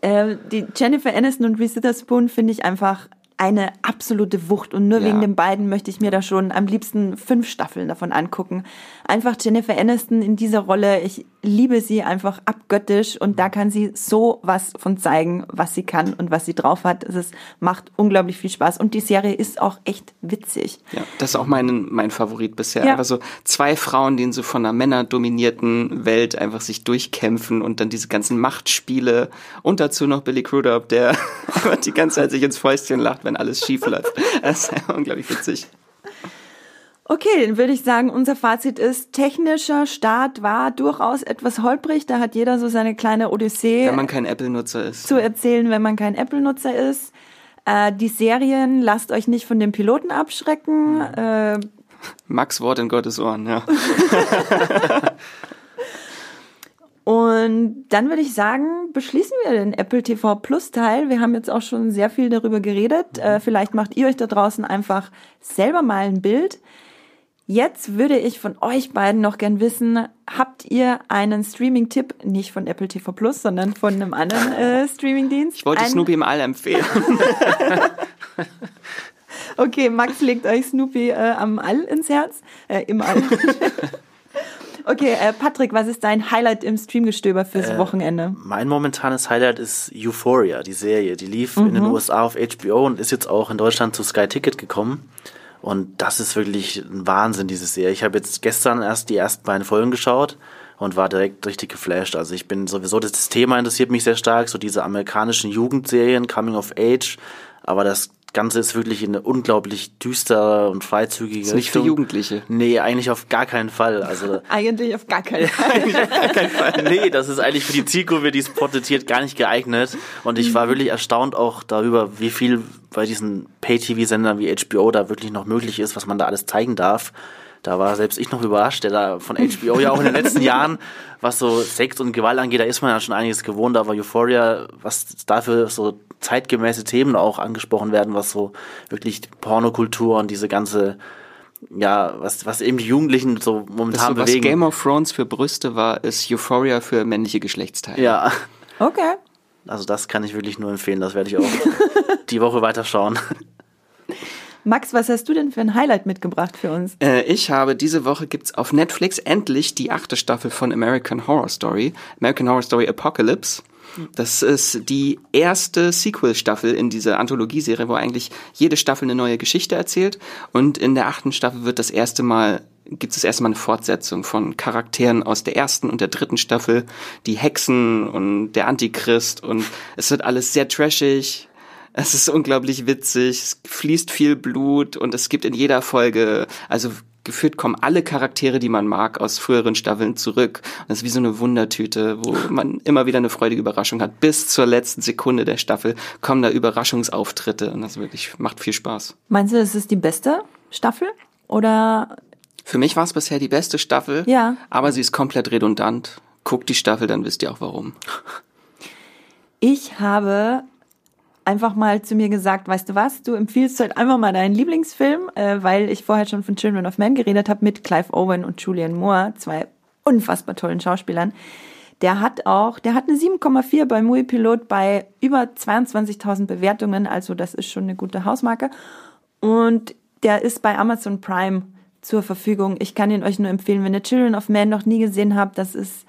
Speaker 1: Äh, die Jennifer Aniston und Reese Witherspoon finde ich einfach eine absolute Wucht und nur ja. wegen den beiden möchte ich mir da schon am liebsten fünf Staffeln davon angucken. Einfach Jennifer Aniston in dieser Rolle, ich liebe sie einfach abgöttisch und da kann sie so was von zeigen, was sie kann und was sie drauf hat. Es macht unglaublich viel Spaß und die Serie ist auch echt witzig.
Speaker 2: Ja, das ist auch mein, mein Favorit bisher. Ja. Einfach so zwei Frauen, die in so von einer männerdominierten Welt einfach sich durchkämpfen und dann diese ganzen Machtspiele und dazu noch Billy Crudup, der die ganze Zeit sich ins Fäustchen lacht, wenn alles schief läuft. Das ist unglaublich witzig.
Speaker 1: Okay, dann würde ich sagen, unser Fazit ist, technischer Start war durchaus etwas holprig. Da hat jeder so seine kleine Odyssee.
Speaker 2: Wenn man kein Apple-Nutzer ist.
Speaker 1: Zu erzählen, wenn man kein Apple-Nutzer ist. Äh, die Serien, lasst euch nicht von den Piloten abschrecken. Äh,
Speaker 2: Max Wort in Gottes Ohren, ja.
Speaker 1: Und dann würde ich sagen, beschließen wir den Apple TV Plus Teil. Wir haben jetzt auch schon sehr viel darüber geredet. Äh, vielleicht macht ihr euch da draußen einfach selber mal ein Bild. Jetzt würde ich von euch beiden noch gern wissen, habt ihr einen Streaming-Tipp, nicht von Apple TV Plus, sondern von einem anderen äh, Streaming-Dienst?
Speaker 2: Ich wollte Ein Snoopy im All empfehlen.
Speaker 1: okay, Max legt euch Snoopy äh, am All ins Herz, äh, im All. Okay, äh, Patrick, was ist dein Highlight im Streamgestöber fürs äh, Wochenende?
Speaker 3: Mein momentanes Highlight ist Euphoria, die Serie. Die lief mhm. in den USA auf HBO und ist jetzt auch in Deutschland zu Sky Ticket gekommen. Und das ist wirklich ein Wahnsinn, diese Serie. Ich habe jetzt gestern erst die ersten beiden Folgen geschaut und war direkt richtig geflasht. Also ich bin sowieso, das Thema interessiert mich sehr stark, so diese amerikanischen Jugendserien, Coming of Age. Aber das Ganze ist wirklich eine unglaublich düstere und freizügige ist
Speaker 2: nicht für Jugendliche.
Speaker 3: Nee, eigentlich auf gar keinen Fall. Also
Speaker 1: eigentlich auf gar keinen Fall.
Speaker 3: gar keinen Fall. Nee, das ist eigentlich für die Zielgruppe, die es porträtiert, gar nicht geeignet. Und ich war wirklich erstaunt auch darüber, wie viel bei diesen Pay-TV-Sendern wie HBO da wirklich noch möglich ist, was man da alles zeigen darf. Da war selbst ich noch überrascht, der da von HBO ja auch in den letzten Jahren, was so Sex und Gewalt angeht, da ist man ja schon einiges gewohnt, aber Euphoria, was dafür so zeitgemäße Themen auch angesprochen werden, was so wirklich Pornokultur und diese ganze ja, was, was eben die Jugendlichen so momentan
Speaker 2: das
Speaker 3: so, bewegen.
Speaker 2: Was Game of Thrones für Brüste war, ist Euphoria für männliche Geschlechtsteile.
Speaker 3: Ja.
Speaker 1: Okay.
Speaker 3: Also das kann ich wirklich nur empfehlen, das werde ich auch die Woche weiterschauen.
Speaker 1: Max, was hast du denn für ein Highlight mitgebracht für uns?
Speaker 2: Äh, ich habe diese Woche gibt's auf Netflix endlich die achte Staffel von American Horror Story, American Horror Story Apocalypse. Das ist die erste Sequel-Staffel in dieser Anthologieserie, wo eigentlich jede Staffel eine neue Geschichte erzählt. Und in der achten Staffel wird das erste Mal gibt es erstmal eine Fortsetzung von Charakteren aus der ersten und der dritten Staffel, die Hexen und der Antichrist und es wird alles sehr trashig. Es ist unglaublich witzig, es fließt viel Blut und es gibt in jeder Folge, also geführt kommen alle Charaktere, die man mag, aus früheren Staffeln zurück. Und das ist wie so eine Wundertüte, wo man immer wieder eine freudige Überraschung hat. Bis zur letzten Sekunde der Staffel kommen da Überraschungsauftritte und das wirklich macht viel Spaß.
Speaker 1: Meinst du, das ist die beste Staffel? Oder?
Speaker 2: Für mich war es bisher die beste Staffel.
Speaker 1: Ja.
Speaker 2: Aber sie ist komplett redundant. Guckt die Staffel, dann wisst ihr auch warum.
Speaker 1: Ich habe einfach mal zu mir gesagt, weißt du was, du empfiehlst halt einfach mal deinen Lieblingsfilm, äh, weil ich vorher schon von Children of Men geredet habe mit Clive Owen und Julian Moore, zwei unfassbar tollen Schauspielern. Der hat auch, der hat eine 7,4 bei Movie Pilot bei über 22.000 Bewertungen, also das ist schon eine gute Hausmarke. Und der ist bei Amazon Prime zur Verfügung. Ich kann ihn euch nur empfehlen, wenn ihr Children of Men noch nie gesehen habt, das ist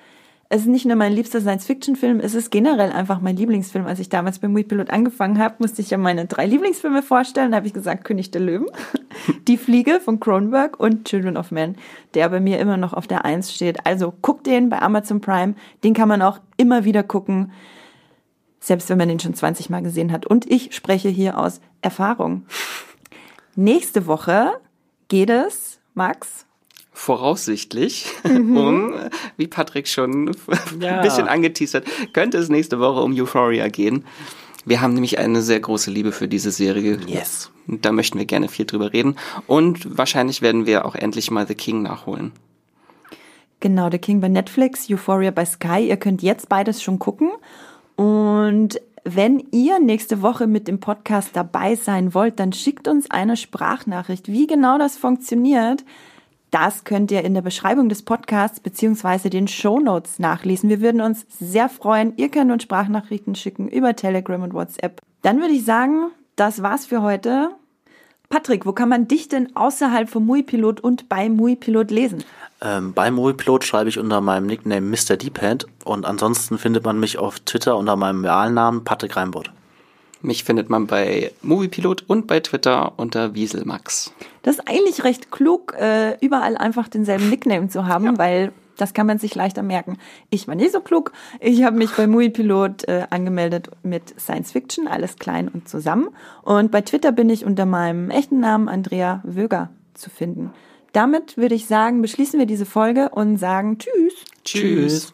Speaker 1: es ist nicht nur mein liebster Science-Fiction-Film, es ist generell einfach mein Lieblingsfilm. Als ich damals beim Pilot angefangen habe, musste ich ja meine drei Lieblingsfilme vorstellen. Da habe ich gesagt, König der Löwen, Die Fliege von Cronenberg und Children of Men, der bei mir immer noch auf der Eins steht. Also guckt den bei Amazon Prime, den kann man auch immer wieder gucken. Selbst wenn man den schon 20 Mal gesehen hat. Und ich spreche hier aus Erfahrung. Nächste Woche geht es, Max,
Speaker 2: voraussichtlich um, wie Patrick schon
Speaker 3: Ja.
Speaker 2: ein bisschen angeteasert, könnte es nächste Woche um Euphoria gehen. Wir haben nämlich eine sehr große Liebe für diese Serie.
Speaker 3: Yes.
Speaker 2: Und Da möchten wir gerne viel drüber reden. Und wahrscheinlich werden wir auch endlich mal The King nachholen.
Speaker 1: Genau, The King bei Netflix, Euphoria bei Sky. Ihr könnt jetzt beides schon gucken. Und wenn ihr nächste Woche mit dem Podcast dabei sein wollt, dann schickt uns eine Sprachnachricht. Wie genau das funktioniert, das könnt ihr in der Beschreibung des Podcasts beziehungsweise den Shownotes nachlesen. Wir würden uns sehr freuen. Ihr könnt uns Sprachnachrichten schicken über Telegram und WhatsApp. Dann würde ich sagen, das war's für heute. Patrick, wo kann man dich denn außerhalb vom Muipilot und bei Muipilot lesen?
Speaker 3: Ähm, bei Moviepilot schreibe ich unter meinem Nickname Mr. Deephead und ansonsten findet man mich auf Twitter unter meinem realen Namen Patrick Reimbott.
Speaker 2: Mich findet man bei Moviepilot und bei Twitter unter Wieselmax.
Speaker 1: Das ist eigentlich recht klug, äh, überall einfach denselben Nickname zu haben, weil das kann man sich leichter merken. Ich war nicht so klug. Ich habe mich bei Muipilot äh, angemeldet mit Science Fiction, alles klein und zusammen. Und bei Twitter bin ich unter meinem echten Namen Andrea Wöger zu finden. Damit würde ich sagen, beschließen wir diese Folge und sagen Tschüss.
Speaker 2: Tschüss.